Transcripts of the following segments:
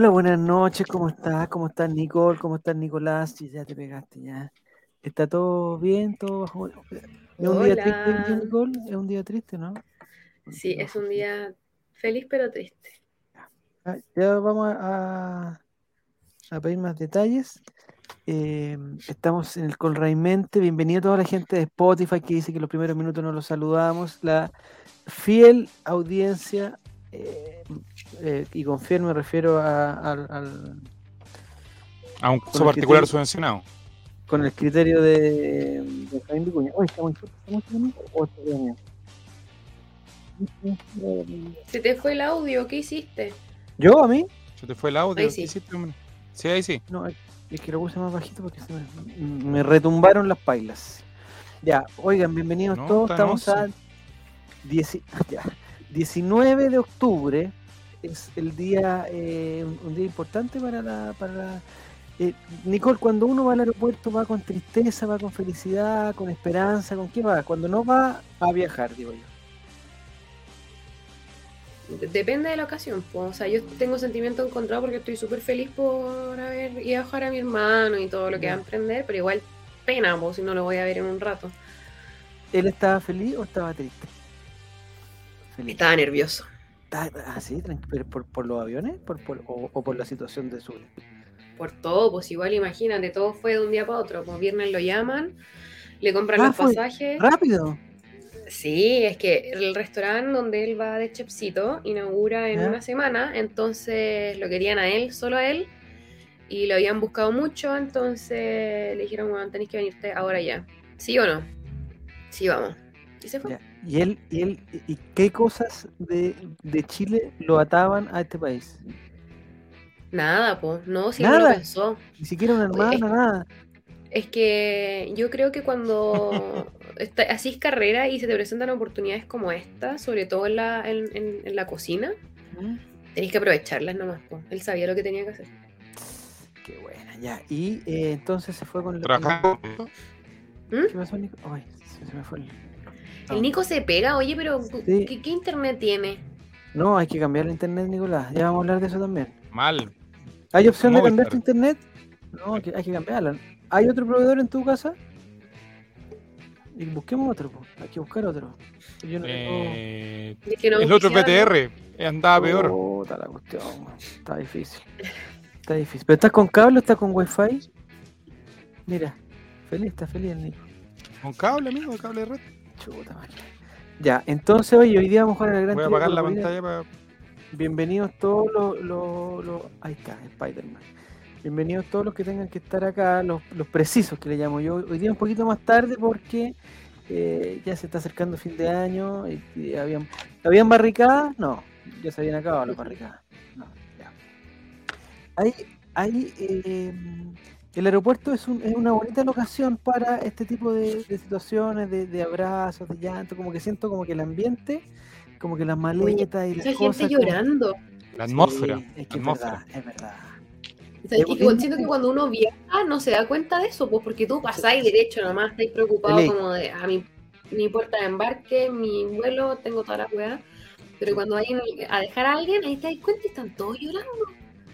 Hola, buenas noches, ¿cómo estás? ¿Cómo estás, Nicole? ¿Cómo estás, Nicolás? Sí, ya te pegaste, ya. ¿Está todo bien? ¿Todo bajo? ¿Es un día triste. Nicole? ¿Es un día triste, no? Sí, es un día feliz pero triste. Ya vamos a, a pedir más detalles. Eh, estamos en el Colraimente. Bienvenido a toda la gente de Spotify que dice que los primeros minutos no los saludamos. La fiel audiencia, eh, eh, y con fiel me refiero a- al- al, A un caso particular criterio- subvencionado. con el criterio de, de Jaime Vicuña. ¿estamos ¿Estamos? Se te fue el audio, ¿qué hiciste? ¿Yo a mí? ¿Se te fue el audio? Ahí sí. ¿Qué hiciste? Sí, ahí sí. No, es que lo puse más bajito porque se me, me retumbaron las pailas. Ya, oigan, bienvenidos No, todos. está en Estamos a 11. 10 ya, 19 de octubre. Es el día, eh, un, día importante para la... Para la eh, Nicole, cuando uno va al aeropuerto va con tristeza, va con felicidad, con esperanza, ¿con qué va? Cuando no va a viajar, digo yo. Depende de la ocasión, pues. O sea, yo tengo sentimiento encontrado porque estoy súper feliz por haber ido a dejar a mi hermano y todo lo que va a emprender, pero igual pena, pues, si no lo voy a ver en un rato. ¿Él estaba feliz o estaba triste? Feliz. Estaba nervioso. ¿Ah, ¿Por, por los aviones ¿Por, por- o, o por la situación de su... Por todo, pues igual imagínate, todo fue de un día para otro. Pues viernes lo llaman, le compran Ah, los pasajes. ¡Rápido! Sí, es que el restaurante donde él va de Chepsito inaugura en una semana, entonces lo querían a él, solo a él, y lo habían buscado mucho, entonces le dijeron, bueno, tenéis que venirte ahora ya. ¿Sí o no? Sí, vamos. Y se fue. Ya. ¿Y él, y él y qué cosas de, de Chile lo ataban a este país? Nada, pues, no, si él no Nada. lo pensó. Ni siquiera una Oye, hermana, nada. Es que yo creo que cuando está, así es carrera y se te presentan oportunidades como esta, sobre todo en la, en, en- en la cocina, ¿Mm? tenéis que aprovecharlas nomás. po. Él sabía lo que tenía que hacer. Qué buena, ya. Y eh, entonces se fue con. Trabajando. ¿Qué pasó, Nico? Ay, se, se me fue el... El Nico se pega, oye, pero Sí. ¿qué, qué internet tiene? No, hay que cambiar el internet, Nicolás. Ya vamos a hablar de eso también. Mal. ¿Hay opción de cambiar tu internet? No, hay que, hay que cambiarla. ¿Hay otro proveedor en tu casa? Y busquemos otro, po. hay que buscar otro. Yo no tengo- Eh, Es que no el otro PTR eh, andaba peor. Puta la cuestión. Está difícil. Está difícil. ¿Pero estás con cable o estás con wifi? Mira, feliz, está feliz el Nico. Con cable, amigo, cable de red. Chuta máquina. Ya, entonces hoy, hoy día vamos a jugar a la gran Voy a apagar la pantalla para. Bienvenidos todos los, los- los- Ahí está, Spider-Man. Bienvenidos todos los que tengan que estar acá, los, los precisos que le llamo yo. Hoy día un poquito más tarde porque eh, ya se está acercando fin de año. Y, y habían, ¿Habían barricadas? No, ya se habían acabado las barricadas. No, ya. Hay, hay, eh, el aeropuerto es, un- es una bonita locación para este tipo de, de situaciones, de, de abrazos, de llanto. Como que siento como que el ambiente, como que las maletas y las Esa cosas. gente como- llorando. La atmósfera. Sí, es que la es verdad, es verdad. ¿Sabes Es siento que cuando uno viaja no se da cuenta de eso, pues porque tú pasáis derecho nomás, estáis preocupados como de a mi, mi puerta de embarque, mi vuelo, tengo toda la weá. Pero cuando vayan a dejar a alguien, ahí te das cuenta y están todos llorando.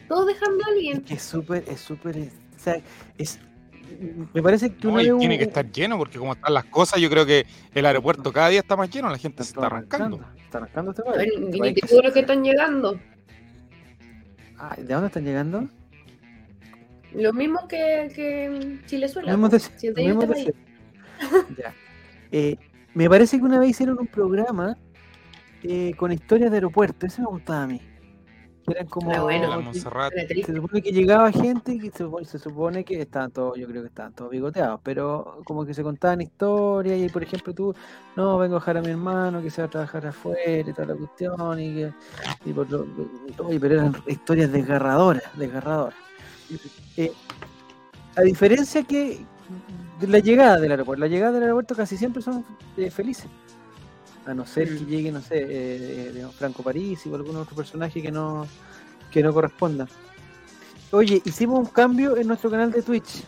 Todos dejando a Es alguien. que es súper, es súper, es- o sea, es, me parece que No, uno un- tiene que estar lleno porque como están las cosas, yo creo que el aeropuerto cada día está más lleno, la gente se está arrancando. Está arrancando este país. te que están llegando. Ah, ¿De dónde están llegando? Los mismos que, que Chilezuela. De- si de. Ya. Eh, me parece que una vez hicieron un programa eh, con historias de aeropuerto. Ese me gustaba a mí. Eran como. Ah, bueno. Se supone que llegaba gente y se supone, se supone que estaban todos, yo creo que estaban todos bigoteados, pero como que se contaban historias y por ejemplo tú, no, vengo a dejar a mi hermano que se va a trabajar afuera y toda la cuestión y que, y por lo- oye, pero eran historias desgarradoras, desgarradoras. Eh, a diferencia que de la llegada del aeropuerto, la llegada del aeropuerto casi siempre son eh, felices. A no ser que llegue, no sé, eh, Franco París o algún otro personaje que no, que no corresponda. Oye, hicimos un cambio en nuestro canal de Twitch.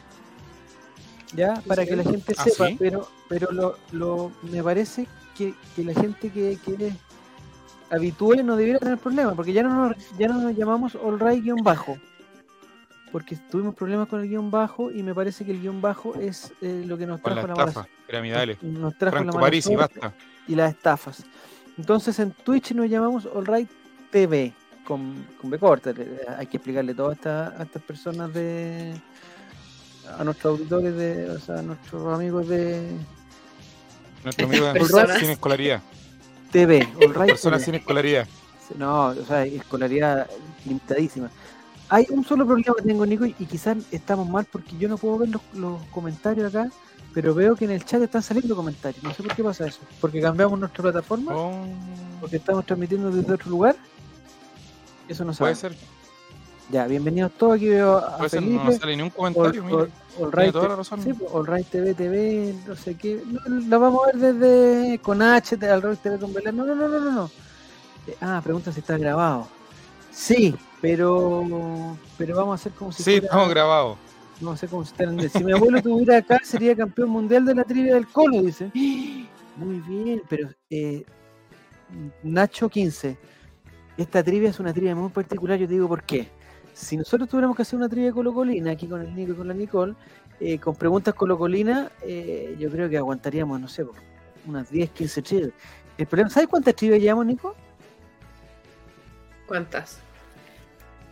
¿Ya? Para que la gente ¿Ah, sepa, sí? pero, pero lo, lo, me parece que, que la gente que quiere habitué no debiera tener problema, porque ya no nos, ya no nos llamamos all right guion bajo. Porque tuvimos problemas con el guion bajo y me parece que el guion bajo es eh, lo que nos Con la trajo la mala estafa, piramidales. nos trajo la Franco mala París y basta. Y las estafas. Entonces en Twitch nos llamamos All Right TV con, con B corta. Hay que explicarle todo a, esta- a estas personas de a nuestros auditores de, o sea, a nuestros amigos de Nuestro amigo de Personas. sin escolaridad. TV, All Right Personas TV. sin escolaridad. No, o sea, escolaridad limitadísima. Hay un solo problema que tengo, Nico, y quizás estamos mal porque yo no puedo ver los, los comentarios acá, pero veo que en el chat están saliendo comentarios. No sé por qué pasa eso. Porque cambiamos nuestra plataforma, Oh, porque estamos transmitiendo desde otro lugar. Eso no puede sabe. ser. Ya, bienvenidos todos. Aquí veo a Puede ser. No sale ni un All, comentario. All- All Tiene Right toda la razón. sí, pues, All TV, TV, no sé qué. No, la vamos a ver desde con H, de All Right TV con Belén. No, no, no, no, no. Eh, ah, pregunta si está grabado. Sí, pero pero vamos a hacer como si Sí, fuera- estamos grabados. Vamos a hacer como si mi abuelo estuviera acá, sería campeón mundial de la trivia del Colo, dice. Muy bien, pero eh, Nacho 15. Esta trivia es una trivia muy particular, yo te digo por qué. Si nosotros tuviéramos que hacer una trivia colocolina, aquí con el Nico y con la Nicole, eh, con preguntas colocolinas, eh, yo creo que aguantaríamos, no sé, unas 10, 15 trivias. El problema, ¿sabes cuántas trivias llevamos, Nico? ¿Cuántas?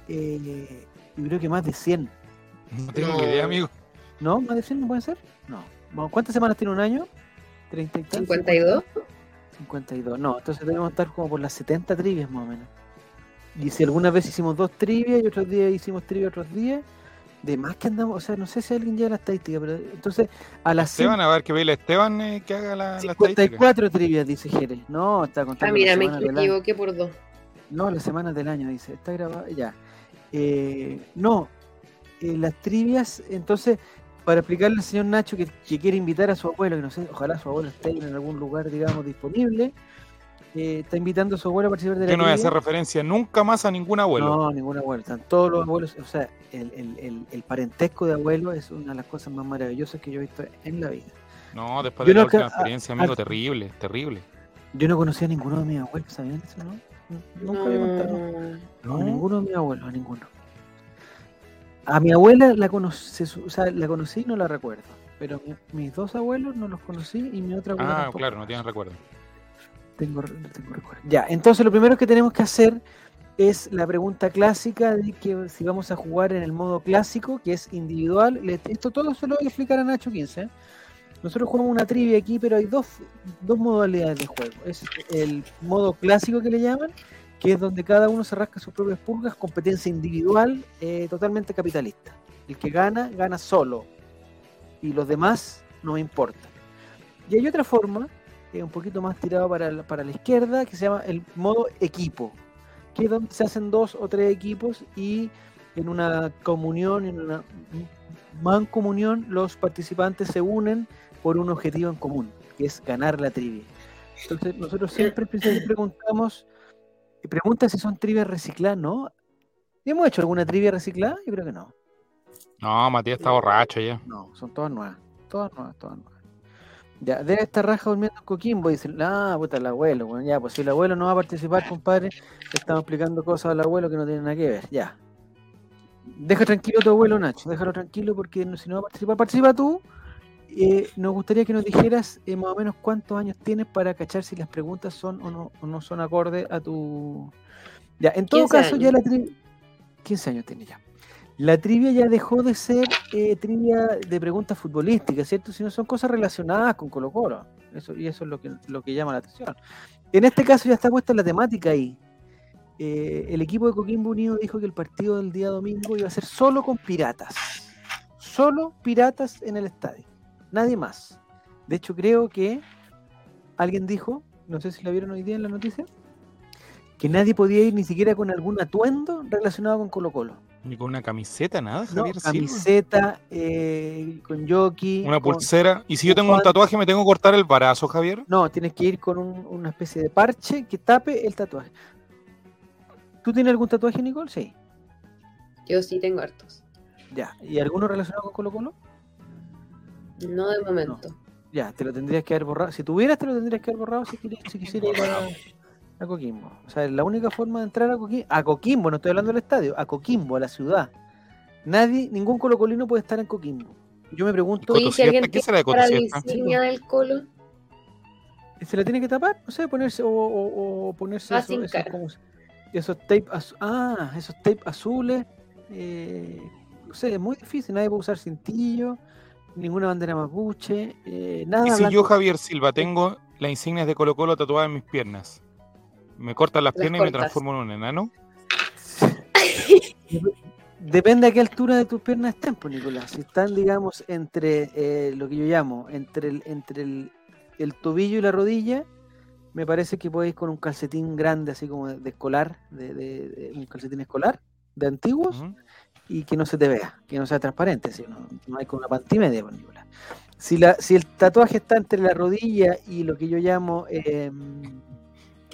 Eh, yo creo que más de 100. No tengo idea, amigo. ¿No? ¿Más de 100 no pueden ser? No. Bueno, ¿Cuántas semanas tiene un año? ¿30 y tantos? 52. 52. No, entonces debemos estar como por las 70 trivias más o menos. Y si algunas veces hicimos dos trivias y otros días hicimos trivia otros días, de más que andamos, o sea, no sé si alguien lleva la estadística, pero entonces a las Esteban, a ver que pedirle a Esteban eh, que haga la, la estadística. 54 trivias, dice Jerez. No, está contando Ah, mira, me semanas del año. equivoqué por dos. No, las semanas del año, dice. Está grabado, ya. Eh, no, eh, las trivias, entonces, para explicarle al señor Nacho que, que quiere invitar a su abuelo, que no sé, ojalá su abuelo esté en algún lugar, digamos, disponible, eh, está invitando a su abuelo a participar de la Yo no voy a hacer referencia nunca más a ningún abuelo. No, ningún abuelo. Están todos los abuelos. O sea, el, el- el- el parentesco de abuelo es una de las cosas más maravillosas que yo he visto en la vida. No, después Yo de la no última ca- experiencia, a- amigo, a- terrible, terrible. Yo no conocía a ninguno de mis abuelos, ¿sabían eso, no? Nunca había contado. No. No, a ninguno de mis abuelos, a ninguno. A mi abuela la conocí, o sea, la conocí y no la recuerdo. Pero mi- mis dos abuelos no los conocí y mi otra abuela Ah, tampoco. claro, no tienes recuerdo. Tengo, tengo recuerdo. Ya, entonces lo primero que tenemos que hacer es la pregunta clásica de que si vamos a jugar en el modo clásico, que es individual. Esto todo se lo voy a explicar a Nacho 15. ¿eh? Nosotros jugamos una trivia aquí, pero hay dos, dos modalidades de juego. Es el modo clásico que le llaman, que es donde cada uno se rasca sus propias pulgas, competencia individual, eh, totalmente capitalista. El que gana, gana solo. Y los demás no me importan. Y hay otra forma, es un poquito más tirado para para la izquierda, que se llama el modo equipo, que es donde se hacen dos o tres equipos y en una comunión, en una mancomunión, los participantes se unen por un objetivo en común, que es ganar la trivia. Entonces, nosotros siempre al pregunta si son trivias recicladas, ¿no? ¿Hemos hecho alguna trivia reciclada? Yo creo que no. No, Matías está borracho ya. No, son todas nuevas. Todas nuevas, todas nuevas. Ya, debe estar raja durmiendo en Coquimbo. Dicen, ah, puta, el abuelo. Bueno, ya, pues si el abuelo no va a participar, compadre, le estamos explicando cosas al abuelo que no tienen nada que ver. Ya. Deja tranquilo a tu abuelo, Nacho. Déjalo tranquilo porque si no va a participar, participa tú. Eh, nos gustaría que nos dijeras eh, más o menos cuántos años tienes para cachar si las preguntas son o no, o no son acorde a tu. Ya, en todo 15 caso, ya la trivia. 15 años tiene ya. La trivia ya dejó de ser eh, trivia de preguntas futbolísticas, ¿cierto? Sino son cosas relacionadas con Colo Colo. Eso, y eso es lo que, lo que llama la atención. En este caso ya está puesta la temática ahí. Eh, el equipo de Coquimbo Unido dijo que el partido del día domingo iba a ser solo con piratas. Solo piratas en el estadio. Nadie más. De hecho, creo que alguien dijo, no sé si la vieron hoy día en la noticia, que nadie podía ir ni siquiera con algún atuendo relacionado con Colo Colo. Ni con una camiseta, nada, No, Javier Silva. camiseta, eh, con jockey. Una con- pulsera. Y si yo tengo un tatuaje, ¿me tengo que cortar el brazo, Javier? No, tienes que ir con un- una especie de parche que tape el tatuaje. ¿Tú tienes algún tatuaje, Nicole? Sí. Yo sí tengo hartos. Ya. ¿Y alguno relacionado con Colo Colo? No de momento. Ya, te lo tendrías que haber borrado. Si tuvieras, te lo tendrías que haber borrado si, quisieras ir a, A Coquimbo. O sea, la única forma de entrar a Coquimbo, a Coquimbo, no estoy hablando del estadio, a Coquimbo, a la ciudad. Nadie, ningún colocolino puede estar en Coquimbo. Yo me pregunto, Oye, si alguien ¿qué será de para la del colo, ¿se la tiene que tapar? No sé, ponerse o, o- o ponerse eso- cara. como- esos tape ah, esos tape azules. eh, no sé, es muy difícil, nadie puede usar cintillo, ninguna bandera mapuche, eh, nada Y si blanco. yo, Javier Silva, tengo las insignias de Colo Colo tatuadas en mis piernas, ¿me cortan las Las piernas y me transformo en un enano? Depende a qué altura de tus piernas estén, pues, Nicolás. Si están, digamos, entre eh, lo que yo llamo, entre el, entre el, el tobillo y la rodilla, me parece que podéis con un calcetín grande, así como de, de escolar, de, de- de un calcetín escolar, de antiguos. Y que no se te vea, que no sea transparente, si no, no hay con una pantimedia, pues, Nicolás. Si, la, si el tatuaje está entre la rodilla y lo que yo llamo em,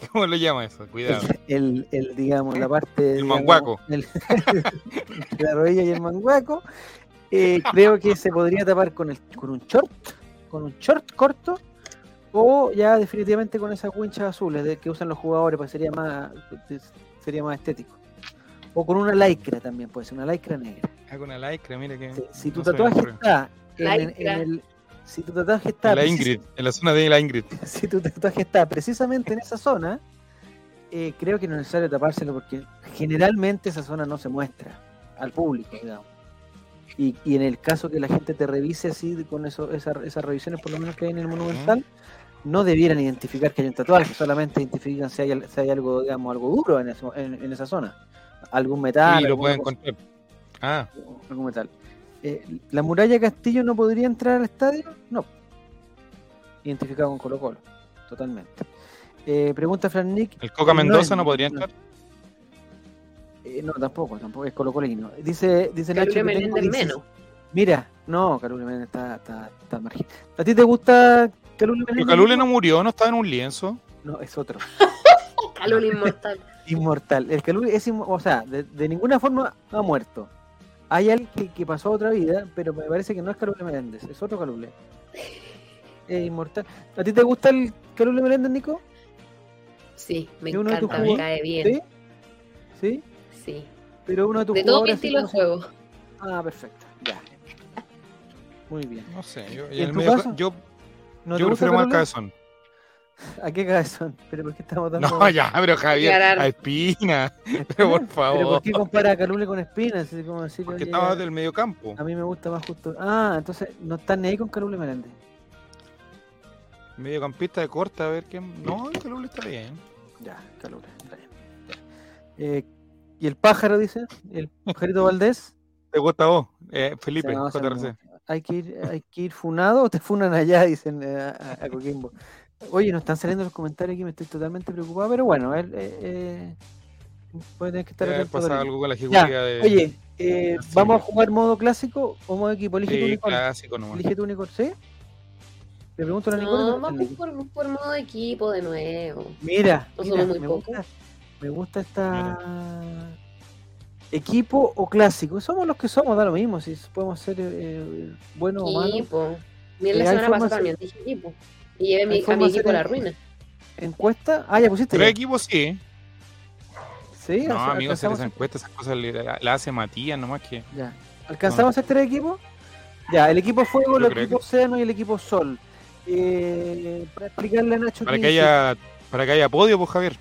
¿Cómo lo llama eso? Cuidado. el, el, digamos, la parte. El digamos, manguaco. el- entre la rodilla y el manguaco. eh, creo que se podría tapar con, el, con un short, con un short corto, o ya definitivamente con esas winchas azules de, que usan los jugadores, pues sería más, sería más estético. O con una lycra también, puede ser, una lycra negra. Hago una lycra, mira que. Sí, Si tu no tatuaje está en, en- el. Si tu tatuaje está En la Ingrid, en la zona de la Ingrid. si tu tatuaje está precisamente en esa zona, eh, creo que no es necesario tapárselo porque generalmente esa zona no se muestra al público, digamos. Y, y en el caso que la gente te revise así, con eso, esa- esas revisiones por lo menos que hay en el Monumental, no debieran identificar que hay un tatuaje, solamente identifican si hay, si hay algo, digamos, algo duro en, eso- en, en esa zona. Algún metal. Y lo pueden encontrar. Ah, algún metal. Eh, ¿La muralla Castillo no podría entrar al estadio? No. Identificado con Colo Colo, totalmente. Eh, pregunta Fran Nick. el Coca No Mendoza no podría no. entrar. Eh, no, tampoco, tampoco es Colo Colino. Dice, dice Nacho. Que tengo Meléndez 16 menos. Mira, no, Calule Meléndez está, está, está margin- ¿A ti te gusta Calule Pero Meléndez? Calule no murió, no estaba en un lienzo. No, es otro. Calule inmortal. Inmortal. El Calule es, o sea, de, de ninguna forma ha muerto. Hay alguien que, que pasó a otra vida, pero me parece que no es Calule Meléndez, es otro Calule. Es inmortal. ¿A ti te gusta el Calule Meléndez, Nico? Sí, me ¿Y uno de tus encanta, me cae bien. ¿Sí? ¿Sí? Sí. Pero uno de tus De todo mi estilo de juego. Ah, perfecto. Ya. Muy bien. No sé, yo, ¿Y y en el tu medio- caso? yo, ¿No yo te gusta prefiero más cabezón. ¿A qué cabezón? ¿Pero por qué estamos dando.? No, ya, pero Javier, a Espina, Espina? pero por ¿Pero favor. por qué compara a Calule con Espinas? Es como decir, Porque estaba del medio campo. A mí me gusta más justo. Ah, entonces no están ni ahí con Calule Meléndez. Mediocampista de corta, a ver quién. No, el Calule está bien. Ya, Calule, está bien. Eh, ¿Y el pájaro, dice? ¿El pajarito Valdés? ¿Te gusta a vos? Eh, Felipe, JRC. hay que ir, hay que ir funado o te funan allá, dicen eh, a Coquimbo. Oye, no están saliendo los comentarios aquí, me estoy totalmente preocupado, pero bueno, él eh, eh, puede tener que estar atento. pasado algo con la Ya, ejecutiva de. oye, eh, Sí. ¿vamos a jugar modo clásico o modo equipo? Elige tu sí, Nicole. clásico nomás. Elige tu Nicole, ¿sí? Le pregunto a la. No, ¿cómo está el vamos por, por modo equipo de nuevo. Mira, No mira, somos muy me, gusta, me gusta esta equipo o clásico. Somos los que somos, da lo mismo, si podemos ser eh, buenos o malos. Equipo. Mira, la Eh, semana pasada también dije equipo. Y llevé mi, a mi equipo a la ruina. Encuesta, ah, ya pusiste. Tres equipos sí. Sí, No, o sea, amigos, hacer alcanzamos, esa encuesta, esas cosas le- la, la hace Matías nomás que. ya. ¿Alcanzamos a hacer tres equipos? Ya, el equipo fuego, el Yo equipo océano y el equipo sol. Eh, para explicarle a Nacho Para que 15, haya, para que haya podio, pues Javier.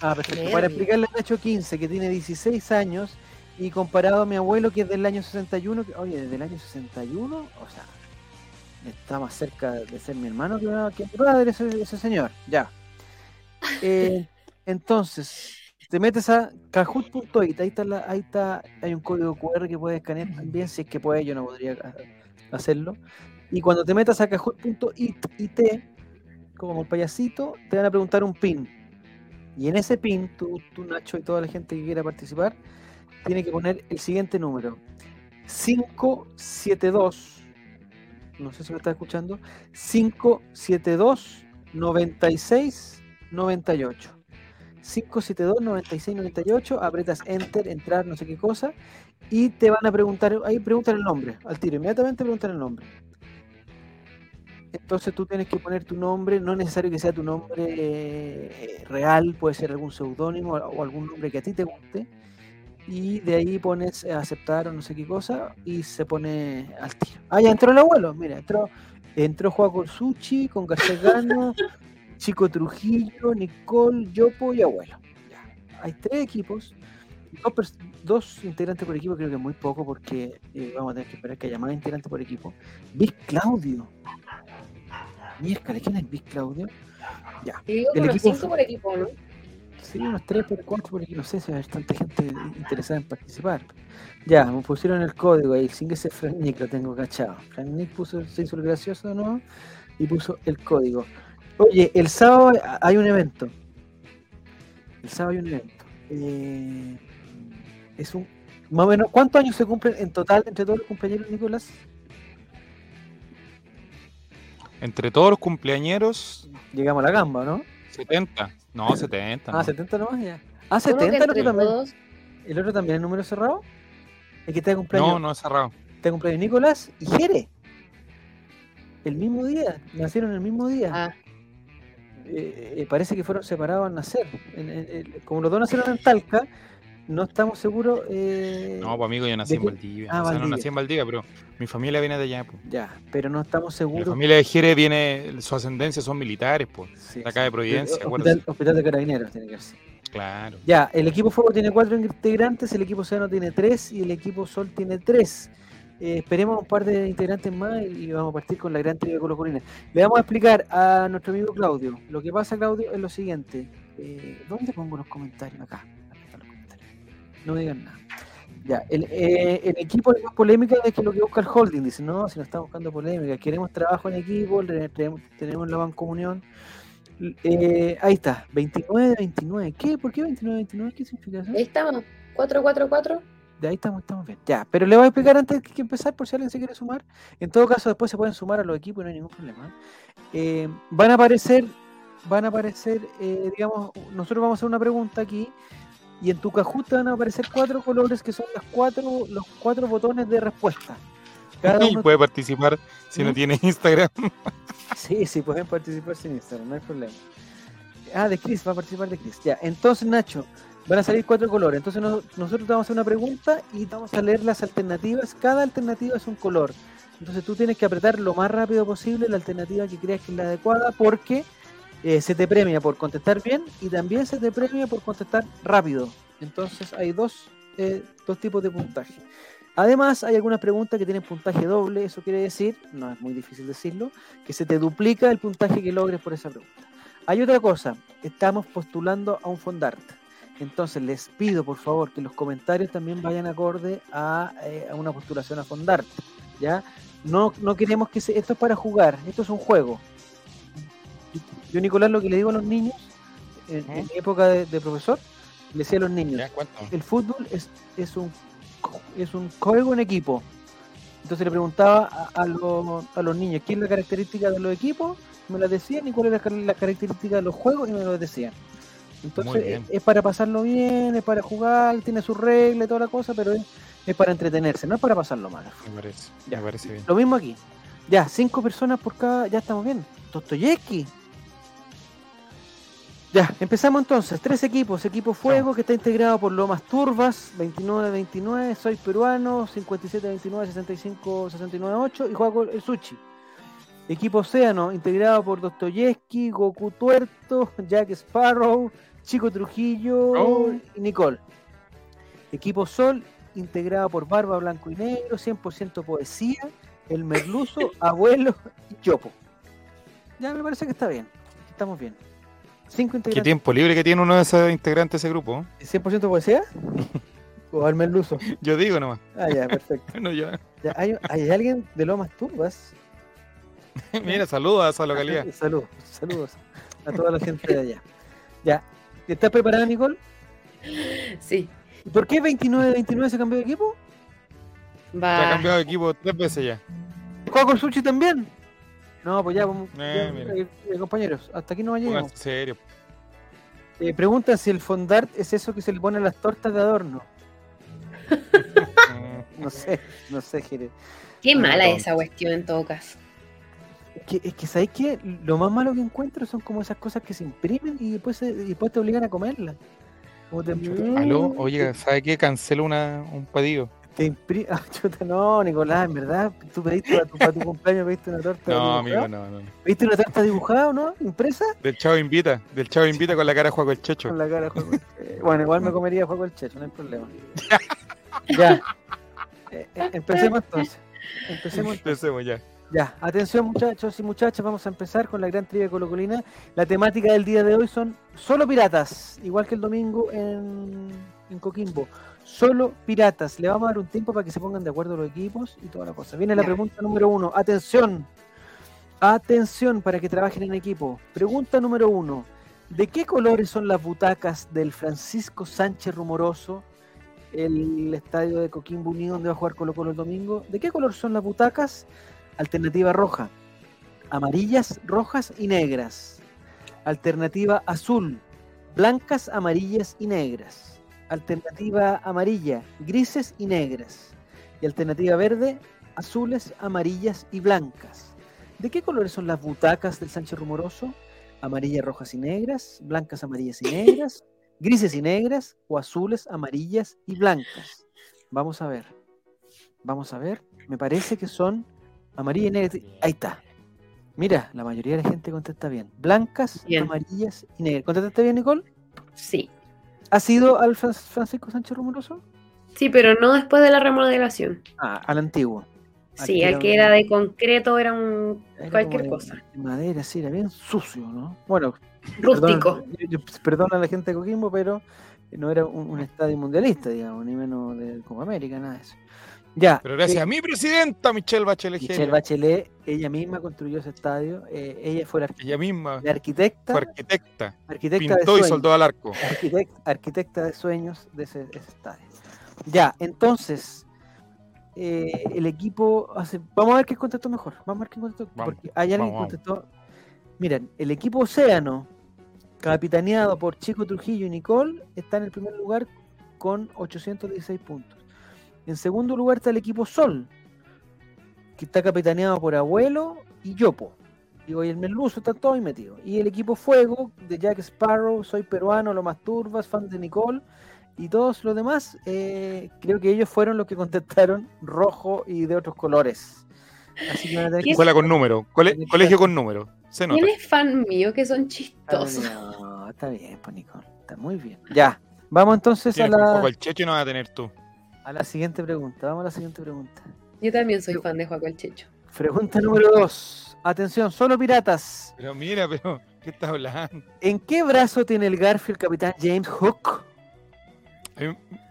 Ah, perfecto. Para explicarle a Nacho 15, que tiene 16 años, y comparado a mi abuelo, que es del año 61, que, oye, desde el año 61, o sea, está más cerca de ser mi hermano que, que mi padre, ese, ese señor, ya. Eh, entonces, te metes a kahoot.it, ahí está, la- ahí está, hay un código QR que puedes escanear también, si es que puedes, yo no podría ah, hacerlo. Y cuando te metas a kahoot.it, IT, como el payasito, te van a preguntar un pin. Y en ese pin, tú, tú, Nacho y toda la gente que quiera participar, tiene que poner el siguiente número. 572, no sé si me está escuchando, 572 96 98. 572 96 98, apretas enter, entrar, no sé qué cosa, y te van a preguntar, ahí preguntan el nombre, al tiro, inmediatamente preguntan el nombre. entonces tú tienes que poner tu nombre, no es necesario que sea tu nombre eh, real, puede ser algún seudónimo o algún nombre que a ti te guste, y de ahí pones eh, aceptar o no sé qué cosa, y se pone al tiro. Ah, ya entró el abuelo, mira, entró, entró Juan Suchi, con García Gano, Chico Trujillo, Nicole, Yopo y abuelo. Ya. Hay tres equipos, dos, dos integrantes por equipo, creo que es muy poco porque eh, vamos a tener que esperar que haya más integrantes por equipo. Vic Claudio. Miércoles, ¿quién es Vic Claudio? Ya, Y digo El equipo cinco por equipo, ¿no? Sí, unos tres por cuatro por equipo, no sé si hay tanta gente interesada en participar. Ya, me pusieron el código ahí, sin que sea Frank Nick, lo tengo cachado. Frank Nick puso, se hizo el gracioso no y puso el código. Oye, el sábado hay un evento. El sábado hay un evento. Eh, es un. Más o menos, ¿cuántos años se cumplen en total entre todos los compañeros, Nicolás? Entre todos los cumpleañeros, Llegamos a la gamba, ¿no? 70. No, 70. Ah, no. 70 nomás ya. Ah, ¿Cómo que 70 el otro también. todos? ¿El otro también es número cerrado? El que está de cumpleaños. No, no es cerrado. Está de cumpleaños Nicolás y Jere. El mismo día, nacieron el mismo día. Ah, Eh, eh, parece que fueron separados al nacer. En- en- en- como los dos nacieron en Talca, no estamos seguros. eh, No, pues amigo, yo nací ¿de en? Valdivia. Ah, o sea, no nací en Valdivia, pero mi familia viene de allá. Pues. Ya, pero no estamos La seguros. familia de Jere viene, su ascendencia son militares, pues. Sí, de acá de Providencia, acuérdate. Hospital, hospital de Carabineros tiene que ser. Claro. Ya, el equipo Fuego tiene cuatro integrantes, el equipo Océano tiene tres y el equipo Sol tiene tres. Eh, esperemos un par de integrantes más y vamos a partir con la gran trivia colocolina. Le vamos a explicar a nuestro amigo Claudio. Lo que pasa, Claudio, es lo siguiente. Eh, ¿Dónde pongo los comentarios? Acá. No digan nada. Ya, el, eh, el equipo es más polémica de que lo que busca el holding. Dice, no, si no estamos buscando polémica, queremos trabajo en equipo, tenemos, tenemos la bancomunión. Eh, ahí está, 29-29. ¿Qué? ¿Por qué 29-29? ¿Qué significa eso? ahí estamos. 4-4-4. De ahí estamos, estamos bien. Ya, pero le voy a explicar antes que empezar por si alguien se quiere sumar. En todo caso, después se pueden sumar a los equipos y no hay ningún problema. Eh, van a aparecer, van a aparecer, eh, digamos, nosotros vamos a hacer una pregunta aquí y en tu te van a aparecer cuatro colores que son las cuatro, los cuatro botones de respuesta. Cada Y puede participar si no ¿Mm? tiene Instagram. Sí, sí, pueden participar sin Instagram, no hay problema. Ah, de Chris, va a participar de Chris. Ya, entonces Nacho, van a salir cuatro colores. Entonces no- nosotros te vamos a hacer una pregunta y vamos a leer las alternativas. Cada alternativa es un color. Entonces tú tienes que apretar lo más rápido posible la alternativa que creas que es la adecuada porque eh, se te premia por contestar bien y también se te premia por contestar rápido. Entonces hay dos, eh, dos tipos de puntaje. Además, hay algunas preguntas que tienen puntaje doble, eso quiere decir, no es muy difícil decirlo, que se te duplica el puntaje que logres por esa pregunta. Hay otra cosa, estamos postulando a un fondart. Entonces les pido por favor que los comentarios también vayan acorde a, eh, a una postulación a fondart. ¿ya? No, no queremos que se, esto es para jugar, esto es un juego. Yo, Nicolás, lo que le digo a los niños, en, en mi época de, de profesor, le decía a los niños, el fútbol es, es un es un juego en equipo. Entonces le preguntaba a, a los, a los niños qué es la característica de los equipos, me las decían, y cuál es la, car- la característica de los juegos, y me lo decían. Entonces es, es para pasarlo bien, es para jugar, tiene sus reglas y toda la cosa, pero es, es para entretenerse, no es para pasarlo mal. Me parece, Ya. me parece bien. Lo mismo aquí. Ya, cinco personas por cada. Ya estamos bien. Dostoyevsky. Ya, empezamos entonces. Tres equipos. Equipo Fuego, que está integrado por Lomas Turbas, 29-29, Soy Peruano, 57-29, 65-69-8 y juego el Sushi. Equipo Océano, integrado por Dostoyevsky, Goku Tuerto, Jack Sparrow, Chico Trujillo Oh. y Nicole. Equipo Sol, integrado por Barba Blanco y Negro, 100% poesía, El Merluzo, Abuelo y Chopo. Ya me parece que está bien. Estamos bien. Cinco ¿Qué integrantes. tiempo libre que tiene uno de esos integrantes de ese grupo? ¿100% poesía? ¿O al Merluzo? Yo digo nomás. Ah, ya, perfecto. No, ya. Ya, hay, hay alguien de Lomas Turbas. Mira, saludos a esa localidad. Saludos, saludos a toda la gente de allá. Ya, ¿estás preparada, Nicole? Sí. ¿Y ¿Por qué 29-29 se cambió de equipo? Va. Ya ha cambiado de equipo tres veces ya. ¿Juega con Sushi también? No, pues ya, vamos, Eh, ya, mira. eh, compañeros, hasta aquí no llegamos. Pónganse serio. Eh, preguntan si el fondart es eso que se le pone a las tortas de adorno. Mm, No sé, no sé, Jere. Qué Ah, mala tonto. esa cuestión en todo caso. que, es que ¿sabes qué? Lo más malo que encuentro son como esas cosas que se imprimen y después, se- y después te obligan a comerlas. Como te, Mm. Aló, oye, ¿sabe qué? Cancelo una, un pedido. Te impri- Ah, chuta, no, Nicolás, en verdad, tú pediste para tu, para tu cumpleaños, pediste una torta No, dibujada. amigo, no, no. ¿Pediste una torta dibujada o no? ¿Impresa? Del chavo invita, del chavo invita con la cara de Juaco el Checho. Con la cara de Juego el Checho. Bueno, igual me comería Juego el Checho, no hay problema. ya. Eh, eh, empecemos entonces. Empecemos. Empecemos ya. Ya, atención muchachos y muchachas, vamos a empezar con la gran trivia colocolina. La temática del día de hoy son solo piratas, igual que el domingo en, en Coquimbo. Solo piratas. Le vamos a dar un tiempo para que se pongan de acuerdo los equipos y toda la cosa. Viene la pregunta número uno. Atención. Atención para que trabajen en equipo. Pregunta número uno. ¿De qué colores son las butacas del Francisco Sánchez Rumoroso, el estadio de Coquimbo Unido donde va a jugar Colo Colo el domingo? ¿De qué color son las butacas? Alternativa roja, amarillas, rojas y negras. Alternativa azul, blancas, amarillas y negras. Alternativa amarilla, grises y negras. Y alternativa verde, azules, amarillas y blancas. ¿De qué colores son las butacas del Sánchez Rumoroso? Amarillas, rojas y negras, blancas, amarillas y negras, grises y negras o azules, amarillas y blancas. Vamos a ver. Vamos a ver. Me parece que son Amarilla y negra. Ahí está. Mira, la mayoría de la gente contesta bien. Blancas, Bien. amarillas y negras. ¿Contestaste bien, Nicole? Sí. ¿Has ido al Fran- Francisco Sánchez Rumoroso? Sí, pero no después de la remodelación. Ah, al antiguo. Sí, al que era de concreto era un Era cualquier de- cosa. de madera, sí, era bien sucio, ¿no? Bueno, Rústico. perdona a la gente de Coquimbo, pero no era un, un estadio mundialista, digamos, ni menos de Copa América, nada de eso. Ya. Pero gracias eh, a mi presidenta, Michelle Bachelet. Michelle. Bachelet, ella misma construyó ese estadio. eh, ella fue la, Ella misma la arquitecta, fue arquitecta, arquitecta de pintó y soldó al arco. arquitecta, arquitecta de sueños de ese, ese estadio. Ya, entonces, eh, el equipo hace. Vamos a ver quién contestó mejor. Vamos a ver quién contestó. Vamos, porque hay alguien que contestó. Miren, el equipo Océano, capitaneado por Chico Trujillo y Nicole, está en el primer lugar con 816 puntos. En segundo lugar está el equipo Sol, que está capitaneado por Abuelo y Yopo. Y hoy el Merluzo está todo ahí metido. Y el equipo Fuego, de Jack Sparrow, Soy Peruano, Lo Más Turbas, fan de Nicole. Y todos los demás, eh, creo que ellos fueron los que contestaron rojo y de otros colores. Así que van a tener que ¿Qué? Escuela con número, cole- colegio con número. Se nota. ¿Quién es fan mío que son chistosos? bien, no, está bien, pues Nicole. Está muy bien. Ya. Vamos entonces a la, el checho y no vas a tener tú. A la siguiente pregunta. Vamos a la siguiente pregunta. Yo también soy fan de Juaco el Checho. Pregunta número dos. Atención, solo piratas. Pero mira, pero, ¿qué estás hablando? ¿En qué brazo tiene el Garfio el capitán James Hook?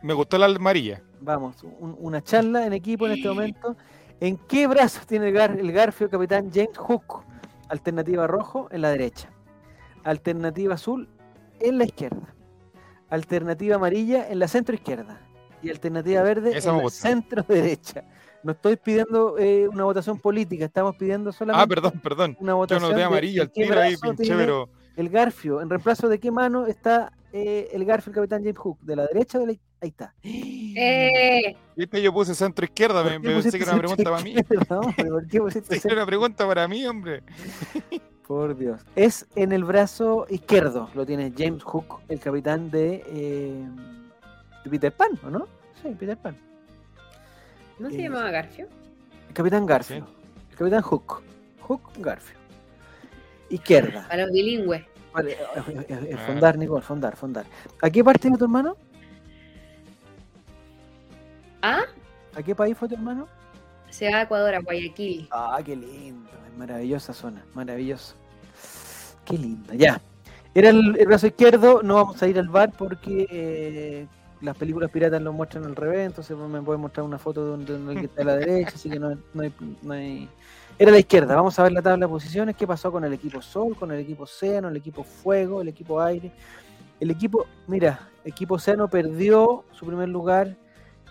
Me gustó la amarilla. Vamos, un- una charla en equipo en este momento. ¿En qué brazo tiene el, gar- el Garfio el capitán James Hook? Alternativa rojo en la derecha. Alternativa azul en la izquierda. Alternativa amarilla en la centro izquierda. Y alternativa verde Esa en centro derecha. No estoy pidiendo eh, una votación política, estamos pidiendo solamente Ah, perdón, perdón. una Yo votación. no de de amarillo al tiro ahí, pinche, pero. El Garfio, en reemplazo de qué mano está eh, el Garfio el capitán James Hook, de la derecha o de la Ahí está. ¡Eh! Viste, yo puse centro izquierda, ¿Por me pensé que era una pregunta para mí. izquierda, hombre? ¿Por qué pusiste Era centro- una pregunta para mí, hombre. Por Dios. Es en el brazo izquierdo, lo tiene James Hook, el capitán de, eh, de Peter Pan, ¿o no? Sí, Peter Pan. ¿No se Eh, llamaba Garfio? El capitán Garfio. El capitán Hook. Hook Garfio. Izquierda. A los bilingües. Vale, eh, eh, eh, Ah. fondar, Nicole, fondar, fondar. ¿A qué parte de tu hermano? ¿Ah? ¿A qué país fue tu hermano? Se va a Ecuador, a Guayaquil. Ah, qué lindo, es maravillosa zona, maravilloso. Qué lindo, ya. Era el, el brazo izquierdo, no vamos a ir al bar porque eh, las películas piratas lo muestran al revés, entonces me pueden mostrar una foto donde, donde el que está a la derecha, así que no, no hay, no hay- Era la izquierda, vamos a ver la tabla de posiciones, qué pasó con el equipo Sol, con el equipo Océano, el equipo Fuego, el equipo Aire. El equipo, mira, equipo Océano perdió su primer lugar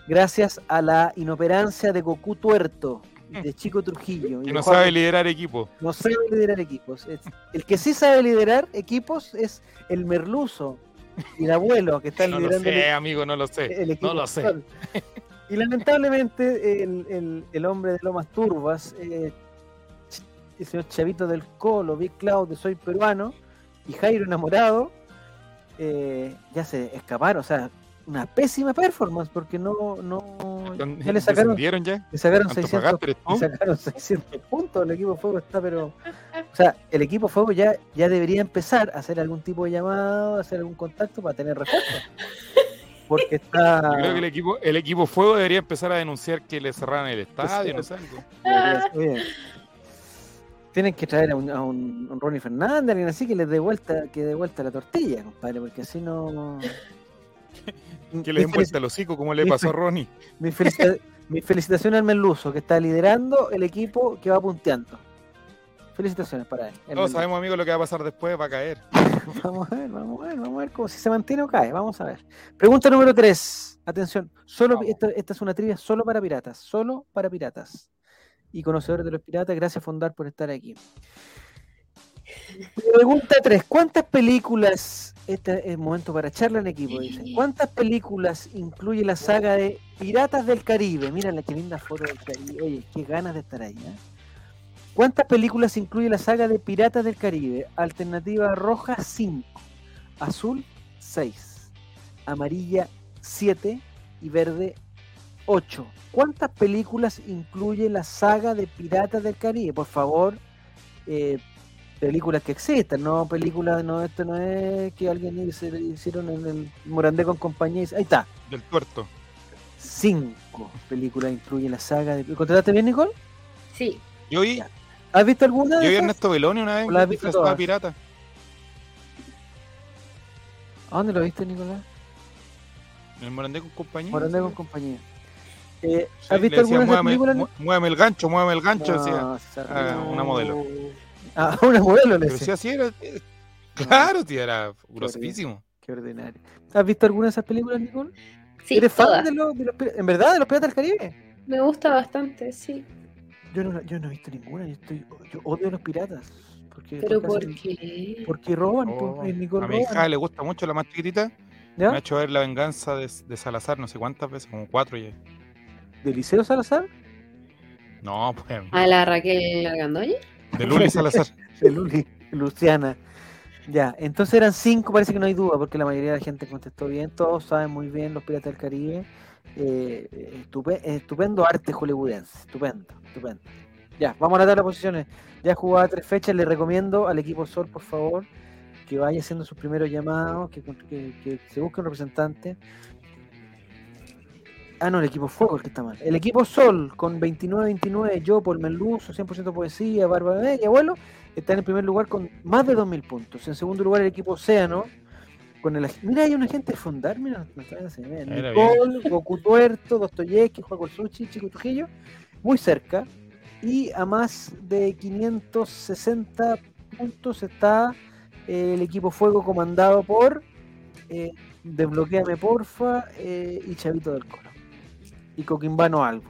gracias a la inoperancia de Goku Tuerto, de Chico Trujillo. Que de no Juan- sabe liderar equipo. no sabe liderar equipos. El que sí sabe liderar equipos es el merluzo y el abuelo que está No lo liderando el- sé, amigo, no lo sé. el, No lo sé. Y lamentablemente el, el- el hombre de Lomas Turbas, eh, el señor Chavito del Colo, Big Cloud Soy Peruano y Jairo Enamorado eh, ya se escaparon, o sea, una pésima performance porque no, no ya le sacaron, ¿Descendieron ya? le sacaron 600, Antofagasta eres tú. le sacaron 600 puntos, el equipo Fuego está pero o sea, el equipo Fuego ya, ya debería empezar a hacer algún tipo de llamado, a hacer algún contacto para tener refuerzo. Porque está Yo creo que el equipo, el equipo Fuego debería empezar a denunciar que le cerraran el estadio, no sé algo. Tienen que traer a un, a un- un Ronnie Fernández, alguien así que les dé vuelta, que dé vuelta la tortilla, compadre, porque así no. Que le den vuelta al hocico como le pasó a Ronnie. Mi, felicita- mi felicitación al Merluzo, que está liderando el equipo que va punteando. Felicitaciones para él. Todos Merluzo. sabemos, amigo, lo que va a pasar después, va a caer. Vamos a ver, vamos a ver, vamos a ver cómo si se mantiene o cae. Vamos a ver. Pregunta número 3. Atención, solo esta, esta es una trivia solo para piratas, solo para piratas. Y conocedores de los piratas, gracias Fondar por estar aquí. Pregunta 3. ¿Cuántas películas, este es momento para charla en equipo, dicen, ¿cuántas películas incluye la saga de Piratas del Caribe? Mira la que linda foto del Caribe. Oye, qué ganas de estar ahí. ¿eh? ¿Cuántas películas incluye la saga de Piratas del Caribe? Alternativa roja 5, azul 6, amarilla 7 y verde 8. ¿Cuántas películas incluye la saga de Piratas del Caribe? Por favor, eh, películas que existan, no películas, no, esto no es que alguien hice- hicieron en el Morandé con compañía. y dice, Ahí está, Del tuerto. 5 películas incluye la saga de... ¿Contrataste bien, Nicole? Sí, Yo vi, Ya. ¿Has visto alguna? yo de vi a esas? Ernesto Beloni una vez ¿O las has visto todas? pirata. ¿A dónde lo viste, Nicolás? En el Morandé con compañía. Morandé con compañía. Eh, ¿Has visto decía, alguna de esas "Muévame- películas? mu- Muévame el gancho, muévame el gancho. No, Ah, una modelo. Ah, una modelo le decía. sí, así era. eh, Claro, tío, era groserísimo. Qué ordinario. ¿Has visto alguna de esas películas, Nicole? sí, ¿Eres fan de los, de los ¿En verdad de los Piratas del Caribe? Me gusta bastante, sí. Yo no, yo no he visto ninguna. Yo, estoy, yo odio a los piratas. Porque, Pero porque ¿por qué? Porque roban, Oh, pues, Nicole a mi hija roban. le gusta mucho la más chiquitita. ¿Ya? Me ha hecho ver la venganza de, de Salazar no sé cuántas veces, como cuatro ya. ¿De Liceo Salazar? No, pues. ¿A la Raquel Argandoña? De Luli Salazar. De Luli, Luciana. Ya, entonces eran cinco, parece que no hay duda, porque la mayoría de la gente contestó bien, todos saben muy bien los Piratas del Caribe. Eh, estupe- estupendo arte hollywoodense, estupendo, estupendo. Ya, vamos a la tabla de posiciones. Ya jugaba tres fechas, le recomiendo al equipo Sol, por favor, que vaya haciendo sus primeros llamados, que- que se busque un representante. Ah, no, el equipo Fuego es el que está mal. El equipo Sol, con 29-29, yo, Paul Menluso, 100% poesía, Barba Bebé y Abuelo, está en el primer lugar con más de 2.000 puntos. En segundo lugar, el equipo Océano, con el... Mira, hay un agente de Fondar, mira, me está. Era Nicole, Goku Tuerto, Dostoyevsky, Juego Sushi, Chico Trujillo, muy cerca. Y a más de 560 puntos está eh, el equipo Fuego comandado por eh, Desbloqueame Porfa eh, y Chavito del Coro. Y Coquimbano Albo.